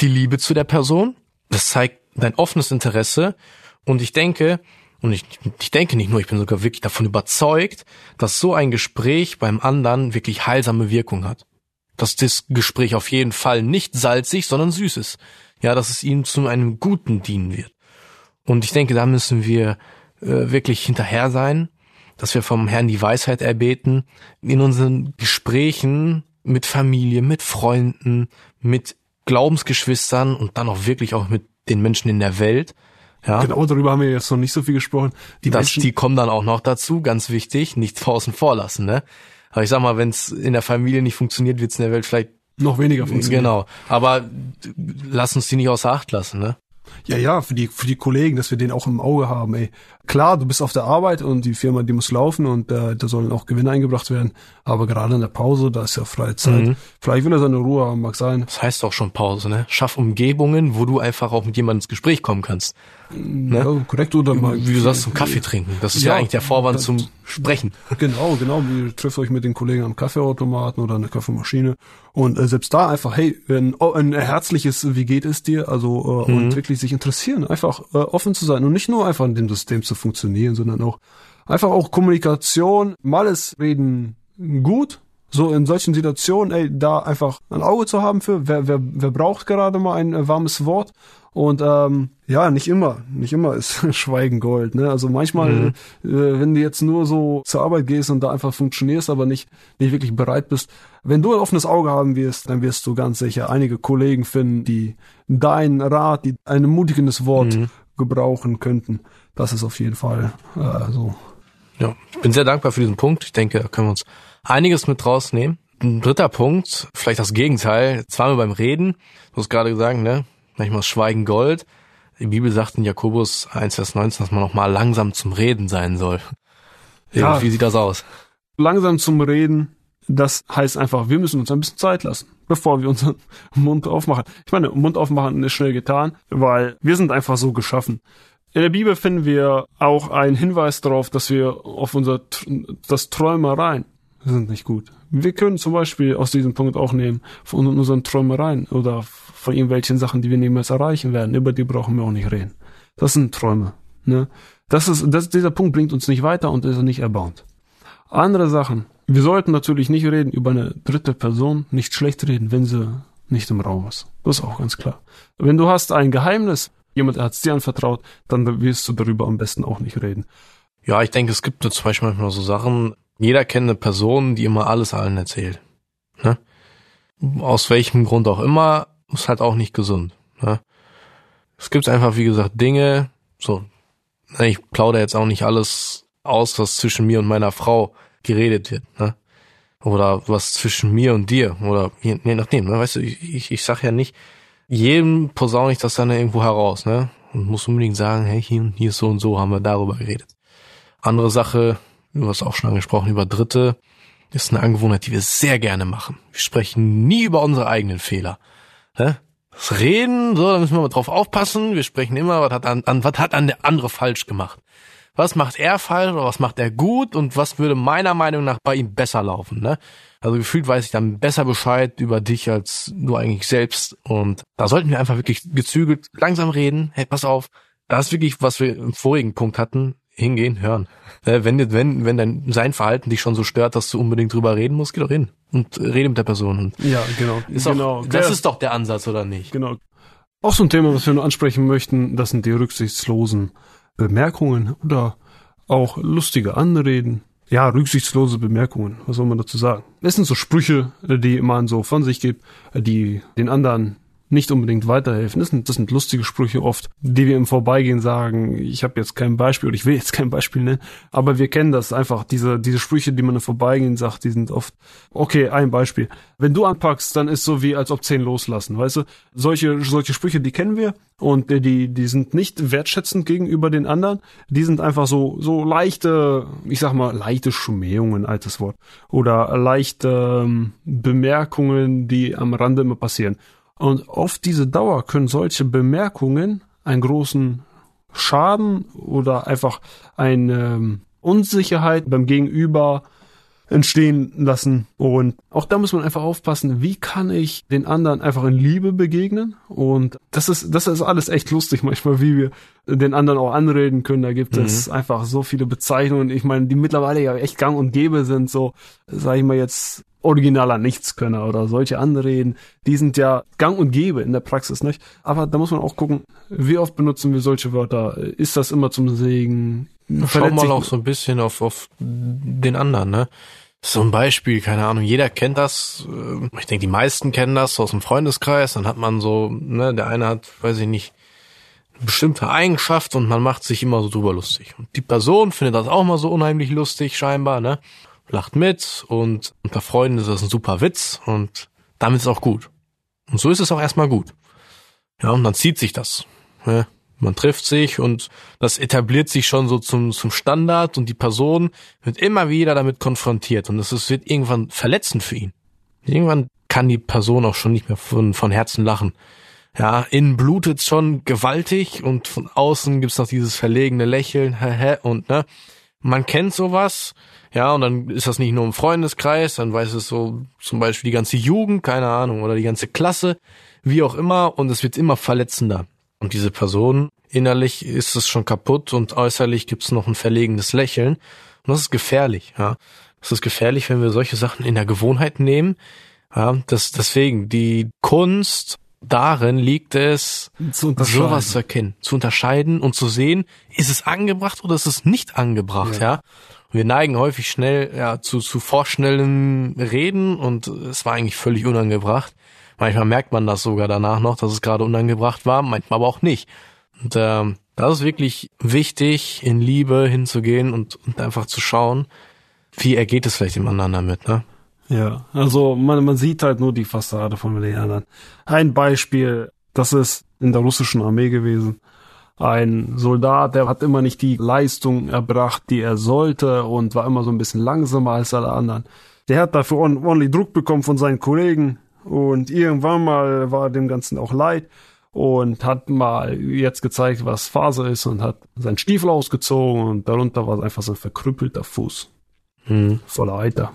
die Liebe zu der Person. Das zeigt dein offenes Interesse. Und ich denke, Und ich, ich denke nicht nur, ich bin sogar wirklich davon überzeugt, dass so ein Gespräch beim anderen wirklich heilsame Wirkung hat. Dass das Gespräch auf jeden Fall nicht salzig, sondern süß ist. Ja, dass es ihm zu einem Guten dienen wird. Und ich denke, da müssen wir äh, wirklich hinterher sein, dass wir vom Herrn die Weisheit erbeten, in unseren Gesprächen mit Familie, mit Freunden, mit Glaubensgeschwistern und dann auch wirklich auch mit den Menschen in der Welt. Ja. Genau, darüber haben wir jetzt noch nicht so viel gesprochen. Die, das, Menschen, die kommen dann auch noch dazu, ganz wichtig, nicht außen vor lassen, ne? Aber ich sag mal, wenn es in der Familie nicht funktioniert, wird es in der Welt vielleicht noch weniger funktionieren. Genau. Aber lass uns die nicht außer Acht lassen, ne? Ja, ja, für die, für die Kollegen, dass wir den auch im Auge haben, ey. Klar, du bist auf der Arbeit und die Firma, die muss laufen und äh, da sollen auch Gewinne eingebracht werden. Aber gerade in der Pause, da ist ja freie Zeit. Mhm. Vielleicht will er seine Ruhe haben, mag sein. Das heißt doch schon Pause, ne? Schaff Umgebungen, wo du einfach auch mit jemandem ins Gespräch kommen kannst. Ne? Ja, korrekt, oder mal. Wie du sagst, zum Kaffee trinken. Das ist ja, ja eigentlich der Vorwand zum Sprechen. Genau, genau. Ihr trifft euch mit den Kollegen am Kaffeeautomaten oder an der Kaffeemaschine. Und äh, selbst da einfach, hey, ein, ein herzliches, wie geht es dir? Also, äh, mhm. und wirklich sich interessieren, einfach äh, offen zu sein und nicht nur einfach in dem System zu funktionieren, sondern auch einfach auch Kommunikation, mal ist Reden gut, so in solchen Situationen, ey, da einfach ein Auge zu haben für, wer, wer, wer braucht gerade mal ein äh, warmes Wort und ähm, ja, nicht immer, nicht immer ist Schweigen Gold. Ne? Also manchmal, mhm. äh, wenn du jetzt nur so zur Arbeit gehst und da einfach funktionierst, aber nicht nicht wirklich bereit bist, wenn du ein offenes Auge haben wirst, dann wirst du ganz sicher einige Kollegen finden, die deinen Rat, die ein ermutigendes Wort mhm. gebrauchen könnten. Das ist auf jeden Fall äh, so. Ja, ich bin sehr dankbar für diesen Punkt. Ich denke, da können wir uns einiges mit rausnehmen. Ein dritter Punkt, vielleicht das Gegenteil. Wir beim Reden. Du hast gerade gesagt, ne? Manchmal ist Schweigen Gold. Die Bibel sagt in Jakobus 1, Vers 19, dass man noch mal langsam zum Reden sein soll. Ja, wie sieht das aus? Langsam zum Reden, das heißt einfach, wir müssen uns ein bisschen Zeit lassen, bevor wir unseren Mund aufmachen. Ich meine, Mund aufmachen ist schnell getan, weil wir sind einfach so geschaffen. In der Bibel finden wir auch einen Hinweis darauf, dass wir auf unser, das Träumereien sind nicht gut. Wir können zum Beispiel aus diesem Punkt auch nehmen, von unseren Träumereien oder von irgendwelchen Sachen, die wir niemals erreichen werden. Über die brauchen wir auch nicht reden. Das sind Träume. Ne? Das ist, das, dieser Punkt bringt uns nicht weiter und ist nicht erbauend. Andere Sachen. Wir sollten natürlich nicht reden über eine dritte Person, nicht schlecht reden, wenn sie nicht im Raum ist. Das ist auch ganz klar. Wenn du hast ein Geheimnis, jemand hat es dir anvertraut, dann wirst du darüber am besten auch nicht reden. Ja, ich denke, es gibt zum Beispiel manchmal so Sachen, jeder kennt eine Person, die immer alles allen erzählt. Ne? Aus welchem Grund auch immer, ist halt auch nicht gesund. Ne? Es gibt einfach, wie gesagt, Dinge, so, ne, ich plaudere jetzt auch nicht alles aus, was zwischen mir und meiner Frau geredet wird, ne? Oder was zwischen mir und dir, oder je, je nachdem, ne? Weißt du, ich, ich, ich sag ja nicht, jedem posaune ich das dann irgendwo heraus, ne? Und muss unbedingt sagen, hey, hier, hier ist so und so, haben wir darüber geredet. Andere Sache, du hast auch schon angesprochen, über Dritte, ist eine Angewohnheit, die wir sehr gerne machen. Wir sprechen nie über unsere eigenen Fehler. Das Reden, so, da müssen wir mal drauf aufpassen. Wir sprechen immer, was hat an, an was hat an der andere falsch gemacht? Was macht er falsch oder was macht er gut und was würde meiner Meinung nach bei ihm besser laufen, ne? Also gefühlt weiß ich dann besser Bescheid über dich als du eigentlich selbst und da sollten wir einfach wirklich gezügelt langsam reden. Hey, pass auf, das ist wirklich, was wir im vorigen Punkt hatten hingehen, hören. Äh, wenn, wenn, wenn dein, sein Verhalten dich schon so stört, dass du unbedingt drüber reden musst, geh doch hin und rede mit der Person. Und ja, genau. Ist genau. Auch, das ja. ist doch der Ansatz, oder nicht? Genau. Auch so ein Thema, was wir nur ansprechen möchten, das sind die rücksichtslosen Bemerkungen oder auch lustige Anreden. Ja, rücksichtslose Bemerkungen. Was soll man dazu sagen? Es sind so Sprüche, die man so von sich gibt, die den anderen nicht unbedingt weiterhelfen. Das sind, das sind lustige Sprüche oft, die wir im Vorbeigehen sagen. Ich habe jetzt kein Beispiel oder ich will jetzt kein Beispiel nennen, aber wir kennen das einfach. Diese, diese Sprüche, die man im Vorbeigehen sagt, die sind oft, okay, ein Beispiel. Wenn du anpackst, dann ist so wie, als ob zehn loslassen, weißt du? Solche, solche Sprüche, die kennen wir und die, die sind nicht wertschätzend gegenüber den anderen. Die sind einfach so, so leichte, ich sag mal, leichte Schmähungen, altes Wort. Oder leichte ähm, Bemerkungen, die am Rande immer passieren. Und auf diese Dauer können solche Bemerkungen einen großen Schaden oder einfach eine ähm, Unsicherheit beim Gegenüber entstehen lassen. Und auch da muss man einfach aufpassen, wie kann ich den anderen einfach in Liebe begegnen? Und das ist, das ist alles echt lustig manchmal, wie wir den anderen auch anreden können. Da gibt mhm. es einfach so viele Bezeichnungen. Ich meine, die mittlerweile ja echt gang und gäbe sind, so, sag ich mal jetzt, originaler Nichtskönner oder solche Anreden, die sind ja gang und gäbe in der Praxis, nicht? Aber da muss man auch gucken, wie oft benutzen wir solche Wörter? Ist das immer zum Segen? Schau mal auch so ein bisschen auf, auf den anderen, ne? So ein Beispiel, keine Ahnung, jeder kennt das. Äh, ich denke, die meisten kennen das aus dem Freundeskreis. Dann hat man so, ne, der eine hat, weiß ich nicht, bestimmte Eigenschaft und man macht sich immer so drüber lustig. Und die Person findet das auch mal so unheimlich lustig, scheinbar, ne? Lacht mit und unter Freunden ist das ein super Witz und damit ist auch gut. Und so ist es auch erstmal gut. Ja, und dann zieht sich das. Ne? Man trifft sich und das etabliert sich schon so zum, zum Standard und die Person wird immer wieder damit konfrontiert und es wird irgendwann verletzend für ihn. Irgendwann kann die Person auch schon nicht mehr von, von Herzen lachen. Ja, innen blutet schon gewaltig und von außen gibt's noch dieses verlegene Lächeln, und ne, man kennt sowas, ja, und dann ist das nicht nur im Freundeskreis, dann weiß es so zum Beispiel die ganze Jugend, keine Ahnung, oder die ganze Klasse, wie auch immer, und es wird immer verletzender. Und diese Person, innerlich ist es schon kaputt und äußerlich gibt's noch ein verlegenes Lächeln. Und das ist gefährlich, ja. Das ist gefährlich, wenn wir solche Sachen in der Gewohnheit nehmen. Ja, das, deswegen, die Kunst darin liegt es, zu sowas zu erkennen, zu unterscheiden und zu sehen, ist es angebracht oder ist es nicht angebracht, ja. ja? Wir neigen häufig schnell ja, zu, zu vorschnellem Reden und es war eigentlich völlig unangebracht. Manchmal merkt man das sogar danach noch, dass es gerade unangebracht war, manchmal aber auch nicht. Und ähm, das ist wirklich wichtig, in Liebe hinzugehen und, und einfach zu schauen, wie ergeht es vielleicht dem anderen damit, ne? Ja, also man, man sieht halt nur die Fassade von den anderen. Ein Beispiel, das ist in der russischen Armee gewesen. Ein Soldat, der hat immer nicht die Leistung erbracht, die er sollte und war immer so ein bisschen langsamer als alle anderen. Der hat dafür ordentlich Druck bekommen von seinen Kollegen und irgendwann mal war dem Ganzen auch leid und hat mal jetzt gezeigt, was Phase ist und hat seinen Stiefel ausgezogen und darunter war einfach so ein verkrüppelter Fuß. Hm. Voller Eiter.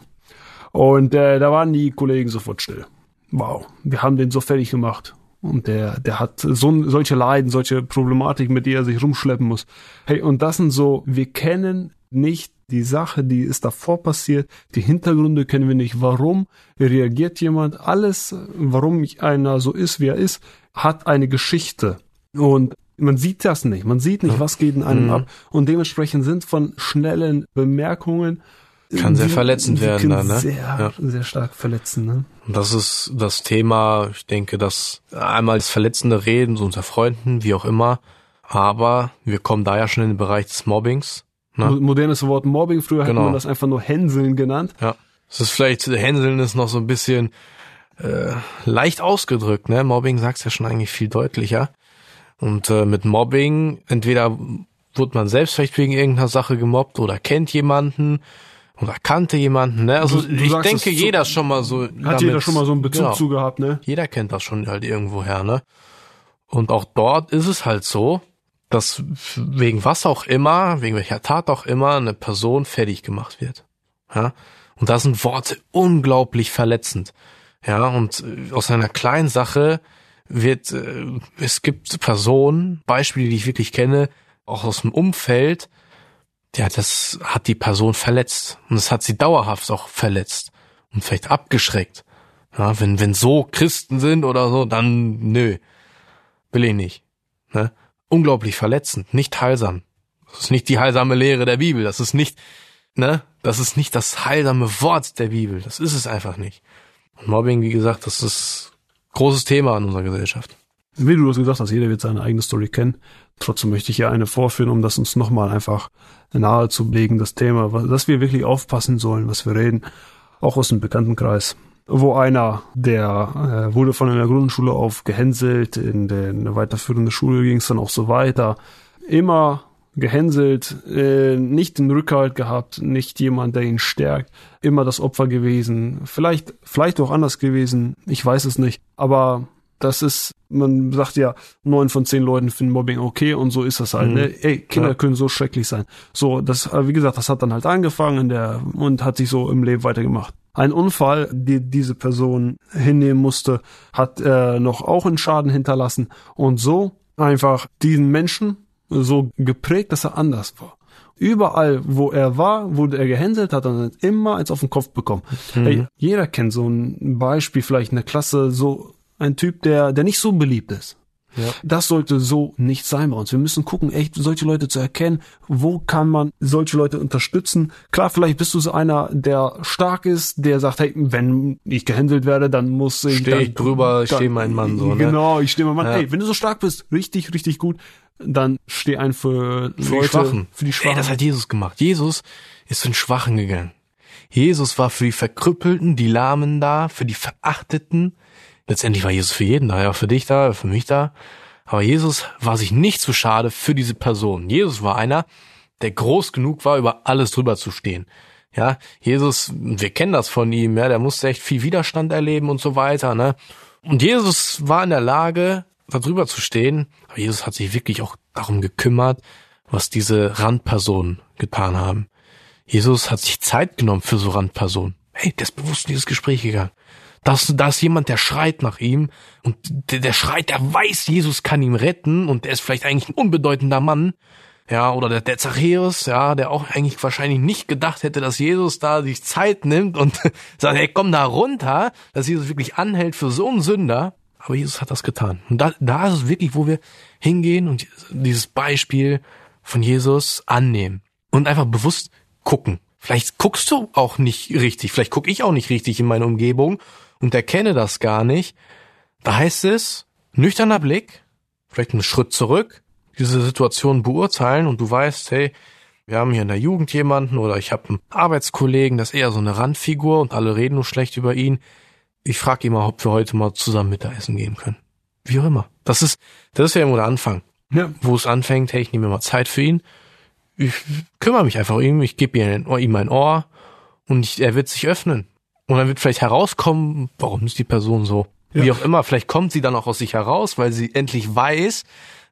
Und äh, da waren die Kollegen sofort still. Wow, wir haben den so fertig gemacht. Und der, der hat so solche Leiden, solche Problematik, mit der er sich rumschleppen muss. Hey, und das sind so, wir kennen nicht die Sache, die ist davor passiert, die Hintergründe kennen wir nicht. Warum reagiert jemand? Alles, warum einer so ist, wie er ist, hat eine Geschichte. Und man sieht das nicht. Man sieht nicht, was geht in einem mhm. ab. Und dementsprechend sind von schnellen Bemerkungen kann sehr verletzend werden, dann, ne? Sehr, ja. sehr stark verletzen, ne? Und das ist das Thema, ich denke, dass einmal das verletzende Reden, so unter Freunden, wie auch immer, aber wir kommen da ja schon in den Bereich des Mobbings. Ne? Modernes Wort Mobbing, früher genau. hat man das einfach nur Hänseln genannt. Ja. Es ist vielleicht, Hänseln ist noch so ein bisschen äh, leicht ausgedrückt, ne? Mobbing sagt's ja schon eigentlich viel deutlicher. Und äh, mit Mobbing, entweder wird man selbst vielleicht wegen irgendeiner Sache gemobbt oder kennt jemanden oder kannte jemanden, ne? Also du, du ich denke, jeder schon mal so. Hat damit, jeder schon mal so einen Bezug genau, zu gehabt, ne? Jeder kennt das schon halt irgendwoher, ne? Und auch dort ist es halt so, dass wegen was auch immer, wegen welcher Tat auch immer, eine Person fertig gemacht wird. Ja? Und da sind Worte unglaublich verletzend. Ja, und äh, aus einer kleinen Sache wird, äh, es gibt Personen, Beispiele, die ich wirklich kenne, auch aus dem Umfeld, ja, das hat die Person verletzt. Und das hat sie dauerhaft auch verletzt. Und vielleicht abgeschreckt. Ja, wenn, wenn so Christen sind oder so, dann nö. Will ich nicht. Ne? Unglaublich verletzend, nicht heilsam. Das ist nicht die heilsame Lehre der Bibel. Das ist nicht, ne? Das ist nicht das heilsame Wort der Bibel. Das ist es einfach nicht. Und Mobbing, wie gesagt, das ist großes Thema in unserer Gesellschaft. Wie du das gesagt hast, jeder wird seine eigene Story kennen. Trotzdem möchte ich hier eine vorführen, um das uns nochmal einfach nahe zu legen, das Thema, dass wir wirklich aufpassen sollen, was wir reden, auch aus dem Bekanntenkreis. Wo einer, der äh, wurde von einer Grundschule auf gehänselt, in, der, in eine weiterführende Schule ging es dann auch so weiter. Immer gehänselt, äh, nicht den Rückhalt gehabt, nicht jemand, der ihn stärkt, immer das Opfer gewesen, vielleicht, vielleicht auch anders gewesen, ich weiß es nicht, aber das ist, man sagt ja, neun von zehn Leuten finden Mobbing okay und so ist das halt. Mhm. Ne? Ey, Kinder Ja. können so schrecklich sein. So, das, wie gesagt, das hat dann halt angefangen in der und hat sich so im Leben weitergemacht. Ein Unfall, die diese Person hinnehmen musste, hat äh, noch auch einen Schaden hinterlassen und so einfach diesen Menschen so geprägt, dass er anders war. Überall, wo er war, wurde er gehänselt, hat dann immer eins auf den Kopf bekommen. Hey, jeder kennt so ein Beispiel, vielleicht in der Klasse, so ein Typ, der, der nicht so beliebt ist. Ja. Das sollte so nicht sein bei uns. Wir müssen gucken, echt solche Leute zu erkennen. Wo kann man solche Leute unterstützen? Klar, vielleicht bist du so einer, der stark ist, der sagt, hey, wenn ich gehändelt werde, dann muss ich. Steh dann, ich drüber, ich steh mein Mann so, ne? Genau, ich stehe mein Mann. Ja. Hey, wenn du so stark bist, richtig, richtig gut, dann steh ein für, Für Leute, die Schwachen. Für die Ey, Schwachen. das hat Jesus gemacht. Jesus ist zu den Schwachen gegangen. Jesus war für die Verkrüppelten, die Lahmen da, für die Verachteten. Letztendlich war Jesus für jeden da, ja, für dich da, für mich da. Aber Jesus war sich nicht zu schade für diese Person. Jesus war einer, der groß genug war, über alles drüber zu stehen. Ja, Jesus, wir kennen das von ihm, ja, der musste echt viel Widerstand erleben und so weiter, ne? Und Jesus war in der Lage, da drüber zu stehen, aber Jesus hat sich wirklich auch darum gekümmert, was diese Randpersonen getan haben. Jesus hat sich Zeit genommen für so Randpersonen. Hey, der ist bewusst in dieses Gespräch gegangen. Da da ist jemand, der schreit nach ihm und der, der schreit, der weiß, Jesus kann ihn retten und der ist vielleicht eigentlich ein unbedeutender Mann. Ja, oder der, der Zachäus, ja, der auch eigentlich wahrscheinlich nicht gedacht hätte, dass Jesus da sich Zeit nimmt und sagt, hey, komm da runter, dass Jesus wirklich anhält für so einen Sünder. Aber Jesus hat das getan. Und da, da ist es wirklich, wo wir hingehen und dieses Beispiel von Jesus annehmen und einfach bewusst gucken. Vielleicht guckst du auch nicht richtig, vielleicht gucke ich auch nicht richtig in meine Umgebung und erkenne das gar nicht. Da heißt es, nüchterner Blick, vielleicht einen Schritt zurück, diese Situation beurteilen und du weißt, hey, wir haben hier in der Jugend jemanden oder ich habe einen Arbeitskollegen, das ist eher so eine Randfigur und alle reden nur schlecht über ihn. Ich frage ihn mal, ob wir heute mal zusammen Mittagessen gehen können. Wie auch immer. Das ist, das ist ja immer der Anfang ja. wo es anfängt, hey, ich nehme mir mal Zeit für ihn. Ich kümmere mich einfach um ihn, ich gebe ihm, mein Ohr und er wird sich öffnen. Und dann wird vielleicht herauskommen, warum ist die Person so? Ja. Wie auch immer, vielleicht kommt sie dann auch aus sich heraus, weil sie endlich weiß,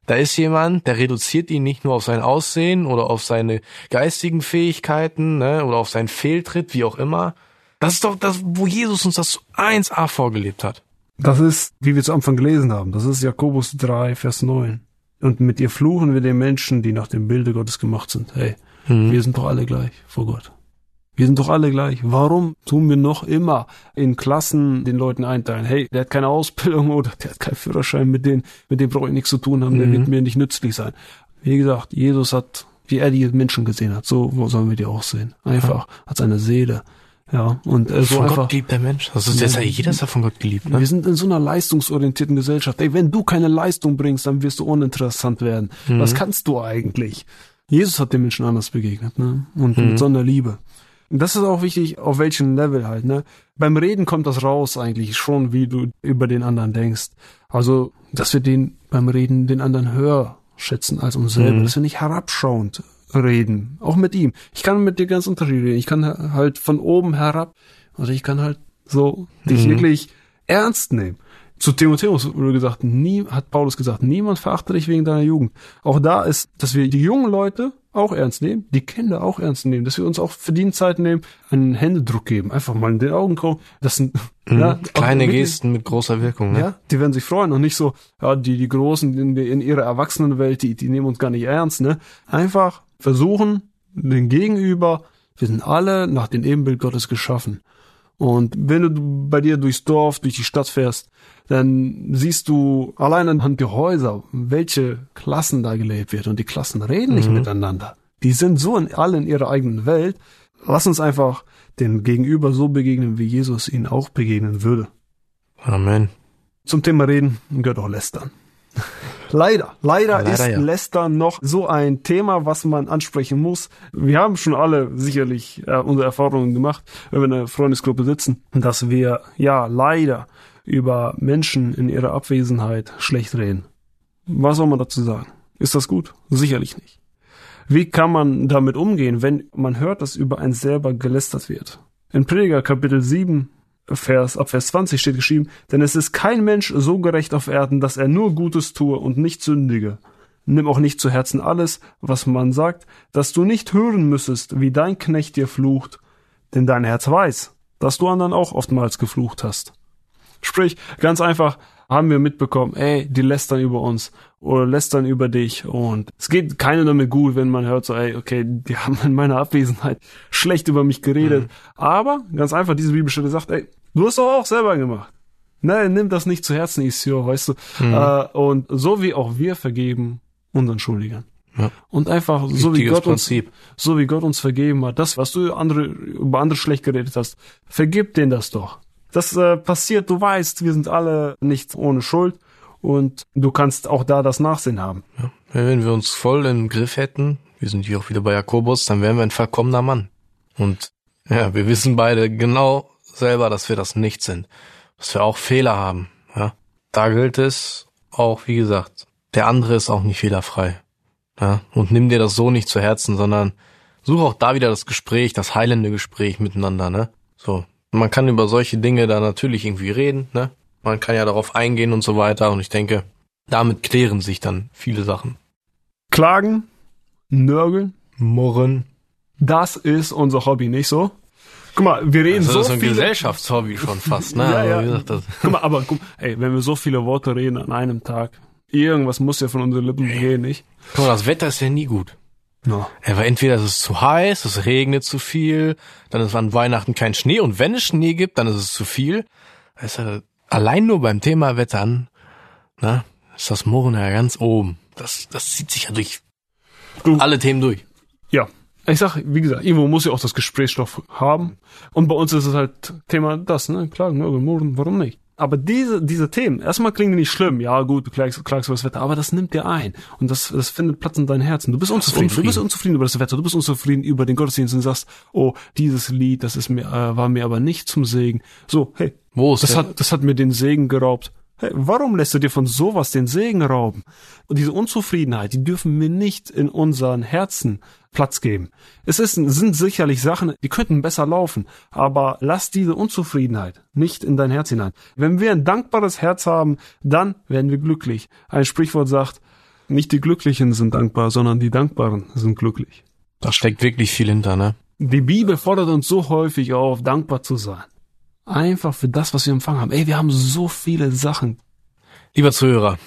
da ist jemand, der reduziert ihn nicht nur auf sein Aussehen oder auf seine geistigen Fähigkeiten ne, oder auf seinen Fehltritt, wie auch immer. Das ist doch das, wo Jesus uns das 1a vorgelebt hat. Das ist, wie wir zu Anfang gelesen haben, das ist Jakobus 3, Vers 9. Und mit ihr fluchen wir den Menschen, die nach dem Bilde Gottes gemacht sind. Hey, Mhm. wir sind doch alle gleich vor Gott. Wir sind doch alle gleich. Warum tun wir noch immer in Klassen den Leuten einteilen? Hey, der hat keine Ausbildung oder der hat keinen Führerschein, mit dem, mit dem brauche ich nichts zu tun haben, der Mhm. wird mir nicht nützlich sein. Wie gesagt, Jesus hat, wie er die Menschen gesehen hat, so sollen wir die auch sehen. Einfach, hat seine Seele. Ja, und äh, so von einfach. Gott geliebt der Mensch. Ist, das ist ja, jeder ist ja von Gott geliebt. Ne? Wir sind in so einer leistungsorientierten Gesellschaft. Ey, wenn du keine Leistung bringst, dann wirst du uninteressant werden. Mhm. Was kannst du eigentlich? Jesus hat den Menschen anders begegnet, ne? Und Mhm. mit so einer Liebe. Das ist auch wichtig, auf welchem Level halt, ne? Beim Reden kommt das raus eigentlich schon, wie du über den anderen denkst. Also, dass wir den beim Reden den anderen höher schätzen als uns selber, Mhm. dass wir nicht herabschauend reden. Auch mit ihm. Ich kann mit dir ganz unterschiedlich reden. Ich kann halt von oben herab, oder ich kann halt so dich Mhm. wirklich ernst nehmen. Zu Timotheus wurde gesagt, nie, hat Paulus gesagt, niemand verachte dich wegen deiner Jugend. Auch da ist, dass wir die jungen Leute auch ernst nehmen, die Kinder auch ernst nehmen, dass wir uns auch für die Zeit nehmen, einen Händedruck geben, einfach mal in den Augen kommen. Das sind Mhm. ja, Kleine wirklich- Gesten mit großer Wirkung. Ne? ja, die werden sich freuen und nicht so, ja, die, die Großen in, in ihrer Erwachsenenwelt, die, die nehmen uns gar nicht ernst, ne? Einfach versuchen, den Gegenüber, wir sind alle nach dem Ebenbild Gottes geschaffen. Und wenn du bei dir durchs Dorf, durch die Stadt fährst, dann siehst du allein anhand der Häuser, welche Klassen da gelebt wird. Und die Klassen reden nicht miteinander. Die sind so in, alle in ihrer eigenen Welt. Lass uns einfach den Gegenüber so begegnen, wie Jesus ihnen auch begegnen würde. Amen. Zum Thema Reden gehört auch Lästern. Leider, leider, Leider, ist ja. Lästern noch so ein Thema, was man ansprechen muss. Wir haben schon alle sicherlich äh, unsere Erfahrungen gemacht, wenn wir in einer Freundesgruppe sitzen, dass wir ja leider über Menschen in ihrer Abwesenheit schlecht reden. Was soll man dazu sagen? Ist das gut? Sicherlich nicht. Wie kann man damit umgehen, wenn man hört, dass über einen selber gelästert wird? In Prediger Kapitel 7 Vers, ab Vers 20 steht geschrieben, denn es ist kein Mensch so gerecht auf Erden, dass er nur Gutes tue und nicht sündige. Nimm auch nicht zu Herzen alles, was man sagt, dass du nicht hören müssest, wie dein Knecht dir flucht, denn dein Herz weiß, dass du anderen auch oftmals geflucht hast. Sprich, ganz einfach haben wir mitbekommen, ey, die lästern über uns oder lästern über dich und es geht keinem damit gut, wenn man hört so, ey, okay, die haben in meiner Abwesenheit schlecht über mich geredet. Mhm. Aber ganz einfach, diese Bibelstelle sagt, ey, du hast doch auch selber gemacht. Nein, nimm das nicht zu Herzen, Isio, weißt du. Mhm. Äh, und so wie auch wir vergeben unseren Schuldigern. Ja. Und einfach so wie Gott Prinzip. uns, so wie Gott uns vergeben hat, das, was du andere, über andere schlecht geredet hast, vergib denen das doch. Das äh, passiert, du weißt, wir sind alle nicht ohne Schuld und du kannst auch da das Nachsehen haben. Ja. Wenn wir uns voll im Griff hätten, wir sind hier auch wieder bei Jakobus, dann wären wir ein vollkommener Mann. Und ja, wir wissen beide genau selber, dass wir das nicht sind, dass wir auch Fehler haben. Ja, da gilt es auch, wie gesagt, der andere ist auch nicht fehlerfrei. Ja, und nimm dir das so nicht zu Herzen, sondern such auch da wieder das Gespräch, das heilende Gespräch miteinander, ne? So. Man kann über solche Dinge da natürlich irgendwie reden, ne? Man kann ja darauf eingehen und so weiter und ich denke, damit klären sich dann viele Sachen. Klagen, nörgeln, murren. Das ist unser Hobby, nicht so? Guck mal, wir reden also so Das ist ein viele... Gesellschaftshobby schon fast, ne? ja, ja. Gesagt, guck mal, aber guck, ey, wenn wir so viele Worte reden an einem Tag, Irgendwas muss ja von unseren Lippen gehen, nicht? Guck mal, das Wetter ist ja nie gut. No. Aber entweder ist es zu heiß, es regnet zu viel, dann ist an Weihnachten kein Schnee und wenn es Schnee gibt, dann ist es zu viel. ist ja allein nur beim Thema Wettern, na, ist das Murren ja ganz oben. Das, das zieht sich ja durch du, alle Themen durch. Ja. Ich sag, wie gesagt, irgendwo muss ja auch das Gesprächsstoff haben. Und bei uns ist es halt Thema das, ne? Klagen, Murren, warum nicht? Aber diese, diese Themen, erstmal klingen die nicht schlimm. Ja, gut, du klagst, klagst über das Wetter, aber das nimmt dir ein. Und das, das findet Platz in deinem Herzen. Du bist unzufrieden. unzufrieden. Du bist unzufrieden über das Wetter. Du bist unzufrieden über den Gottesdienst und sagst, oh, dieses Lied, das ist mir, äh, war mir aber nicht zum Segen. So, hey. Wo ist das der? hat, das hat mir den Segen geraubt. Hey, warum lässt du dir von sowas den Segen rauben? Und diese Unzufriedenheit, die dürfen wir nicht in unseren Herzen Platz geben. Es ist, sind sicherlich Sachen, die könnten besser laufen, aber lass diese Unzufriedenheit nicht in dein Herz hinein. Wenn wir ein dankbares Herz haben, dann werden wir glücklich. Ein Sprichwort sagt, nicht die Glücklichen sind dankbar, sondern die Dankbaren sind glücklich. Da steckt wirklich viel hinter, ne? Die Bibel fordert uns so häufig auf, dankbar zu sein. Einfach für das, was wir empfangen haben. Ey, wir haben so viele Sachen. Lieber Zuhörer,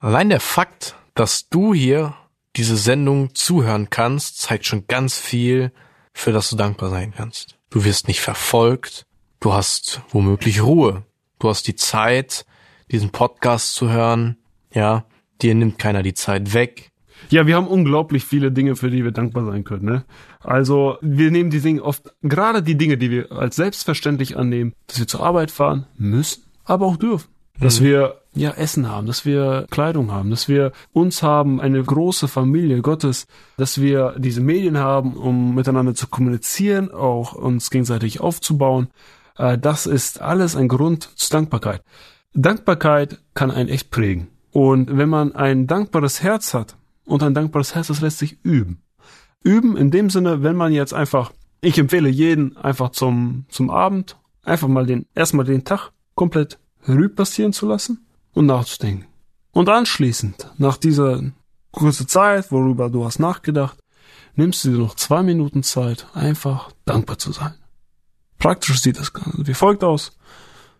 allein der Fakt, dass du hier diese Sendung zuhören kannst, zeigt schon ganz viel, für das du dankbar sein kannst. Du wirst nicht verfolgt, du hast womöglich Ruhe, du hast die Zeit, diesen Podcast zu hören, ja, dir nimmt keiner die Zeit weg. Ja, wir haben unglaublich viele Dinge, für die wir dankbar sein können. Ne? Also wir nehmen die Dinge oft, gerade die Dinge, die wir als selbstverständlich annehmen, dass wir zur Arbeit fahren müssen, aber auch dürfen. Dass mhm. wir ja Essen haben, dass wir Kleidung haben, dass wir uns haben, eine große Familie Gottes, dass wir diese Medien haben, um miteinander zu kommunizieren, auch uns gegenseitig aufzubauen. Äh, das ist alles ein Grund zur Dankbarkeit. Dankbarkeit kann einen echt prägen. Und wenn man ein dankbares Herz hat, und ein dankbares Herz, das lässt sich üben. Üben in dem Sinne, wenn man jetzt einfach, ich empfehle jeden einfach zum, zum Abend, einfach mal den, erstmal den Tag komplett Revue passieren zu lassen und nachzudenken. Und anschließend, nach dieser kurzen Zeit, worüber du hast nachgedacht, nimmst du dir noch zwei Minuten Zeit, einfach dankbar zu sein. Praktisch sieht das wie folgt aus.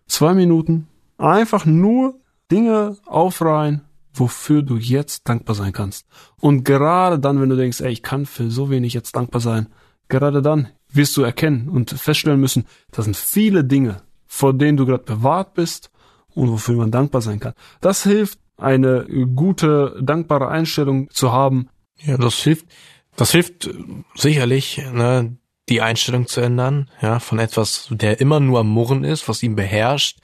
Zwei Minuten, einfach nur Dinge aufreihen, wofür du jetzt dankbar sein kannst. Und gerade dann, wenn du denkst, ey, ich kann für so wenig jetzt dankbar sein, gerade dann wirst du erkennen und feststellen müssen, das sind viele Dinge, vor denen du gerade bewahrt bist und wofür man dankbar sein kann. Das hilft, eine gute, dankbare Einstellung zu haben. Ja, das hilft, das hilft sicherlich, ne, die Einstellung zu ändern, ja, von etwas, der immer nur am Murren ist, was ihn beherrscht,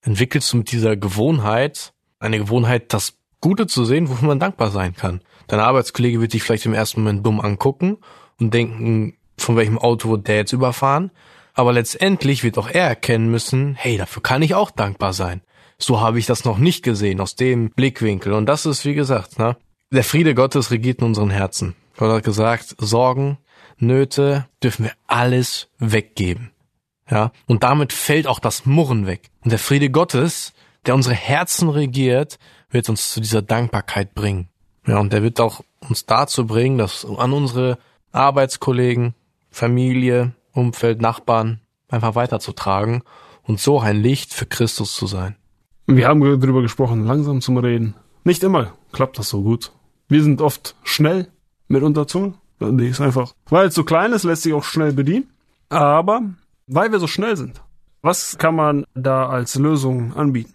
entwickelst du mit dieser Gewohnheit, eine Gewohnheit, das Gute zu sehen, wofür man dankbar sein kann. Dein Arbeitskollege wird dich vielleicht im ersten Moment dumm angucken und denken, von welchem Auto wird der jetzt überfahren. Aber letztendlich wird auch er erkennen müssen, hey, dafür kann ich auch dankbar sein. So habe ich das noch nicht gesehen aus dem Blickwinkel. Und das ist, wie gesagt, ne, der Friede Gottes regiert in unseren Herzen. Gott hat gesagt, Sorgen, Nöte dürfen wir alles weggeben. Ja, und damit fällt auch das Murren weg. Und der Friede Gottes, der unsere Herzen regiert, wird uns zu dieser Dankbarkeit bringen. Ja, und der wird auch uns dazu bringen, dass an unsere Arbeitskollegen, Familie, Umfeld, Nachbarn einfach weiterzutragen und so ein Licht für Christus zu sein. Wir haben darüber gesprochen, langsam zum Reden. Nicht immer klappt das so gut. Wir sind oft schnell mit unserer Zunge. Die ist einfach, weil es so klein ist, lässt sich auch schnell bedienen. Aber weil wir so schnell sind, was kann man da als Lösung anbieten?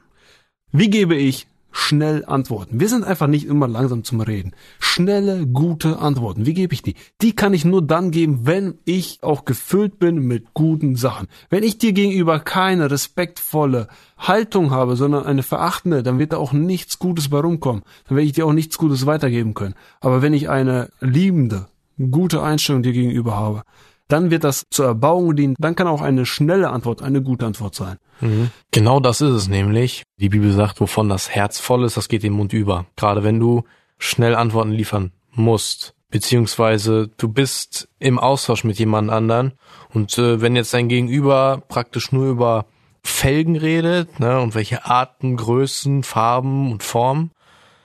Wie gebe ich schnell Antworten. Wir sind einfach nicht immer langsam zum Reden. Schnelle, gute Antworten. Wie gebe ich die? Die kann ich nur dann geben, wenn ich auch gefüllt bin mit guten Sachen. Wenn ich dir gegenüber keine respektvolle Haltung habe, sondern eine verachtende, dann wird da auch nichts Gutes bei rumkommen. Dann werde ich dir auch nichts Gutes weitergeben können. Aber wenn ich eine liebende, gute Einstellung dir gegenüber habe, dann wird das zur Erbauung dienen. Dann kann auch eine schnelle Antwort eine gute Antwort sein. Mhm. Genau das ist es nämlich. Die Bibel sagt, wovon das Herz voll ist, das geht den Mund über. Gerade wenn du schnell Antworten liefern musst, beziehungsweise du bist im Austausch mit jemand anderen und äh, wenn jetzt dein Gegenüber praktisch nur über Felgen redet ne, und welche Arten, Größen, Farben und Formen,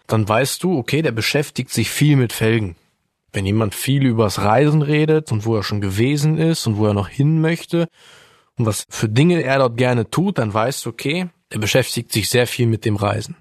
dann weißt du, okay, der beschäftigt sich viel mit Felgen. Wenn jemand viel übers Reisen redet und wo er schon gewesen ist und wo er noch hin möchte und was für Dinge er dort gerne tut, dann weißt du, okay, er beschäftigt sich sehr viel mit dem Reisen.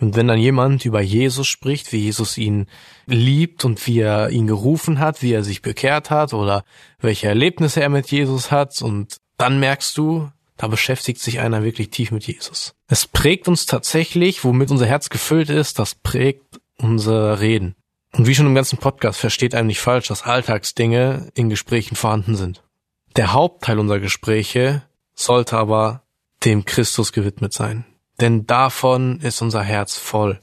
Und wenn dann jemand über Jesus spricht, wie Jesus ihn liebt und wie er ihn gerufen hat, wie er sich bekehrt hat oder welche Erlebnisse er mit Jesus hat, und dann merkst du, da beschäftigt sich einer wirklich tief mit Jesus. Es prägt uns tatsächlich, womit unser Herz gefüllt ist, das prägt unser Reden. Und wie schon im ganzen Podcast versteht einem nicht falsch, dass Alltagsdinge in Gesprächen vorhanden sind. Der Hauptteil unserer Gespräche sollte aber dem Christus gewidmet sein. Denn davon ist unser Herz voll.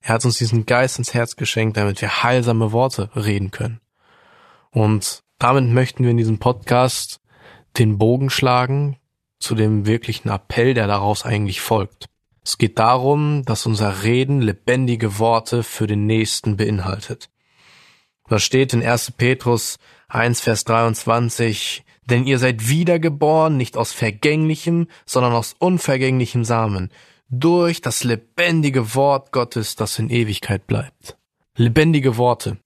Er hat uns diesen Geist ins Herz geschenkt, damit wir heilsame Worte reden können. Und damit möchten wir in diesem Podcast den Bogen schlagen zu dem wirklichen Appell, der daraus eigentlich folgt. Es geht darum, dass unser Reden lebendige Worte für den Nächsten beinhaltet. Da steht in 1. Petrus 1, Vers 23, denn ihr seid wiedergeboren, nicht aus vergänglichem, sondern aus unvergänglichem Samen, durch das lebendige Wort Gottes, das in Ewigkeit bleibt. Lebendige Worte.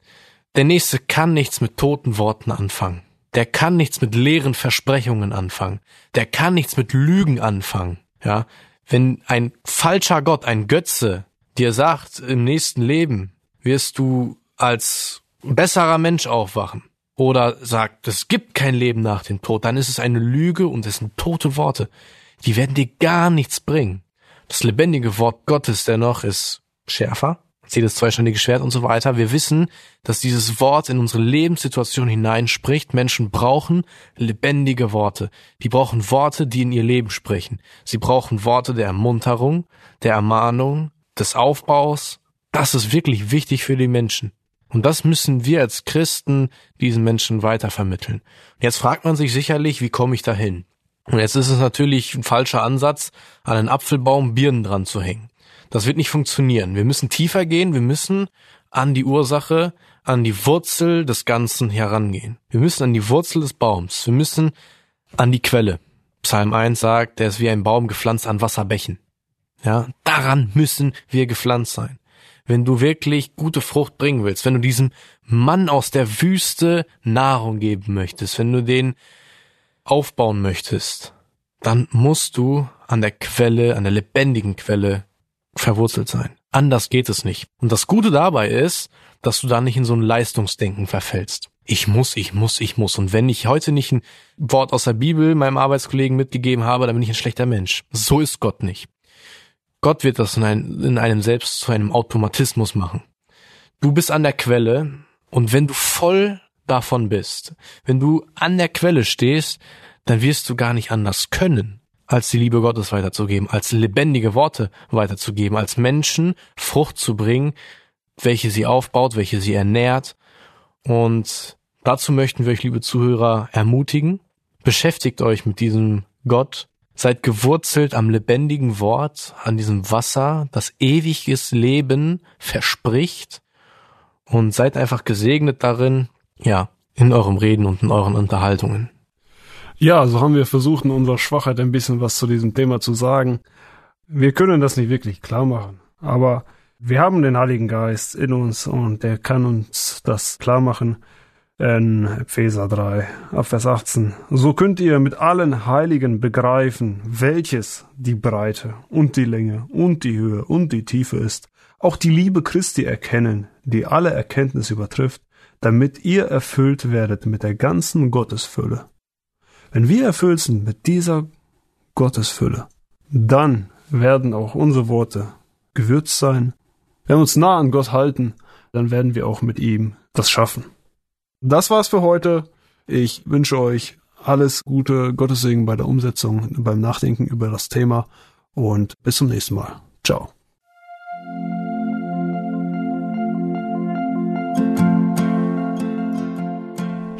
Der Nächste kann nichts mit toten Worten anfangen. Der kann nichts mit leeren Versprechungen anfangen. Der kann nichts mit Lügen anfangen. Ja, wenn ein falscher Gott, ein Götze, dir sagt, im nächsten Leben wirst du als besserer Mensch aufwachen, oder sagt, es gibt kein Leben nach dem Tod, dann ist es eine Lüge und es sind tote Worte. Die werden dir gar nichts bringen. Das lebendige Wort Gottes dennoch ist schärfer, jedes zweiständige Schwert und so weiter. Wir wissen, dass dieses Wort in unsere Lebenssituation hineinspricht. Menschen brauchen lebendige Worte. Die brauchen Worte, die in ihr Leben sprechen. Sie brauchen Worte der Ermunterung, der Ermahnung, des Aufbaus. Das ist wirklich wichtig für die Menschen. Und das müssen wir als Christen diesen Menschen weitervermitteln. Jetzt fragt man sich sicherlich, wie komme ich dahin? Und jetzt ist es natürlich ein falscher Ansatz, an einen Apfelbaum Birnen dran zu hängen. Das wird nicht funktionieren. Wir müssen tiefer gehen, wir müssen an die Ursache, an die Wurzel des Ganzen herangehen. Wir müssen an die Wurzel des Baums. Wir müssen an die Quelle. Psalm 1 sagt, der ist wie ein Baum gepflanzt an Wasserbächen. Ja, daran müssen wir gepflanzt sein. Wenn du wirklich gute Frucht bringen willst, wenn du diesem Mann aus der Wüste Nahrung geben möchtest, wenn du den aufbauen möchtest, dann musst du an der Quelle, an der lebendigen Quelle verwurzelt sein. Anders geht es nicht. Und das Gute dabei ist, dass du da nicht in so ein Leistungsdenken verfällst. Ich muss, ich muss, ich muss. Und wenn ich heute nicht ein Wort aus der Bibel meinem Arbeitskollegen mitgegeben habe, dann bin ich ein schlechter Mensch. So ist Gott nicht. Gott wird das in, ein, in einem selbst zu einem Automatismus machen. Du bist an der Quelle und wenn du voll davon bist, wenn du an der Quelle stehst, dann wirst du gar nicht anders können, als die Liebe Gottes weiterzugeben, als lebendige Worte weiterzugeben, als Menschen Frucht zu bringen, welche sie aufbaut, welche sie ernährt. Und dazu möchten wir euch, liebe Zuhörer, ermutigen. Beschäftigt euch mit diesem Gott. Seid gewurzelt am lebendigen Wort, an diesem Wasser, das ewiges Leben verspricht. Und seid einfach gesegnet darin, ja, in eurem Reden und in euren Unterhaltungen. Ja, so haben wir versucht, in unserer Schwachheit ein bisschen was zu diesem Thema zu sagen. Wir können das nicht wirklich klar machen, aber wir haben den Heiligen Geist in uns und der kann uns das klar machen. In Epheser 3, ab Vers 18. So könnt ihr mit allen Heiligen begreifen, welches die Breite und die Länge und die Höhe und die Tiefe ist. Auch die Liebe Christi erkennen, die alle Erkenntnis übertrifft, damit ihr erfüllt werdet mit der ganzen Gottesfülle. Wenn wir erfüllt sind mit dieser Gottesfülle, dann werden auch unsere Worte gewürzt sein. Wenn wir uns nah an Gott halten, dann werden wir auch mit ihm das schaffen. Das war's für heute. Ich wünsche euch alles Gute, Gottes Segen bei der Umsetzung, beim Nachdenken über das Thema und bis zum nächsten Mal. Ciao.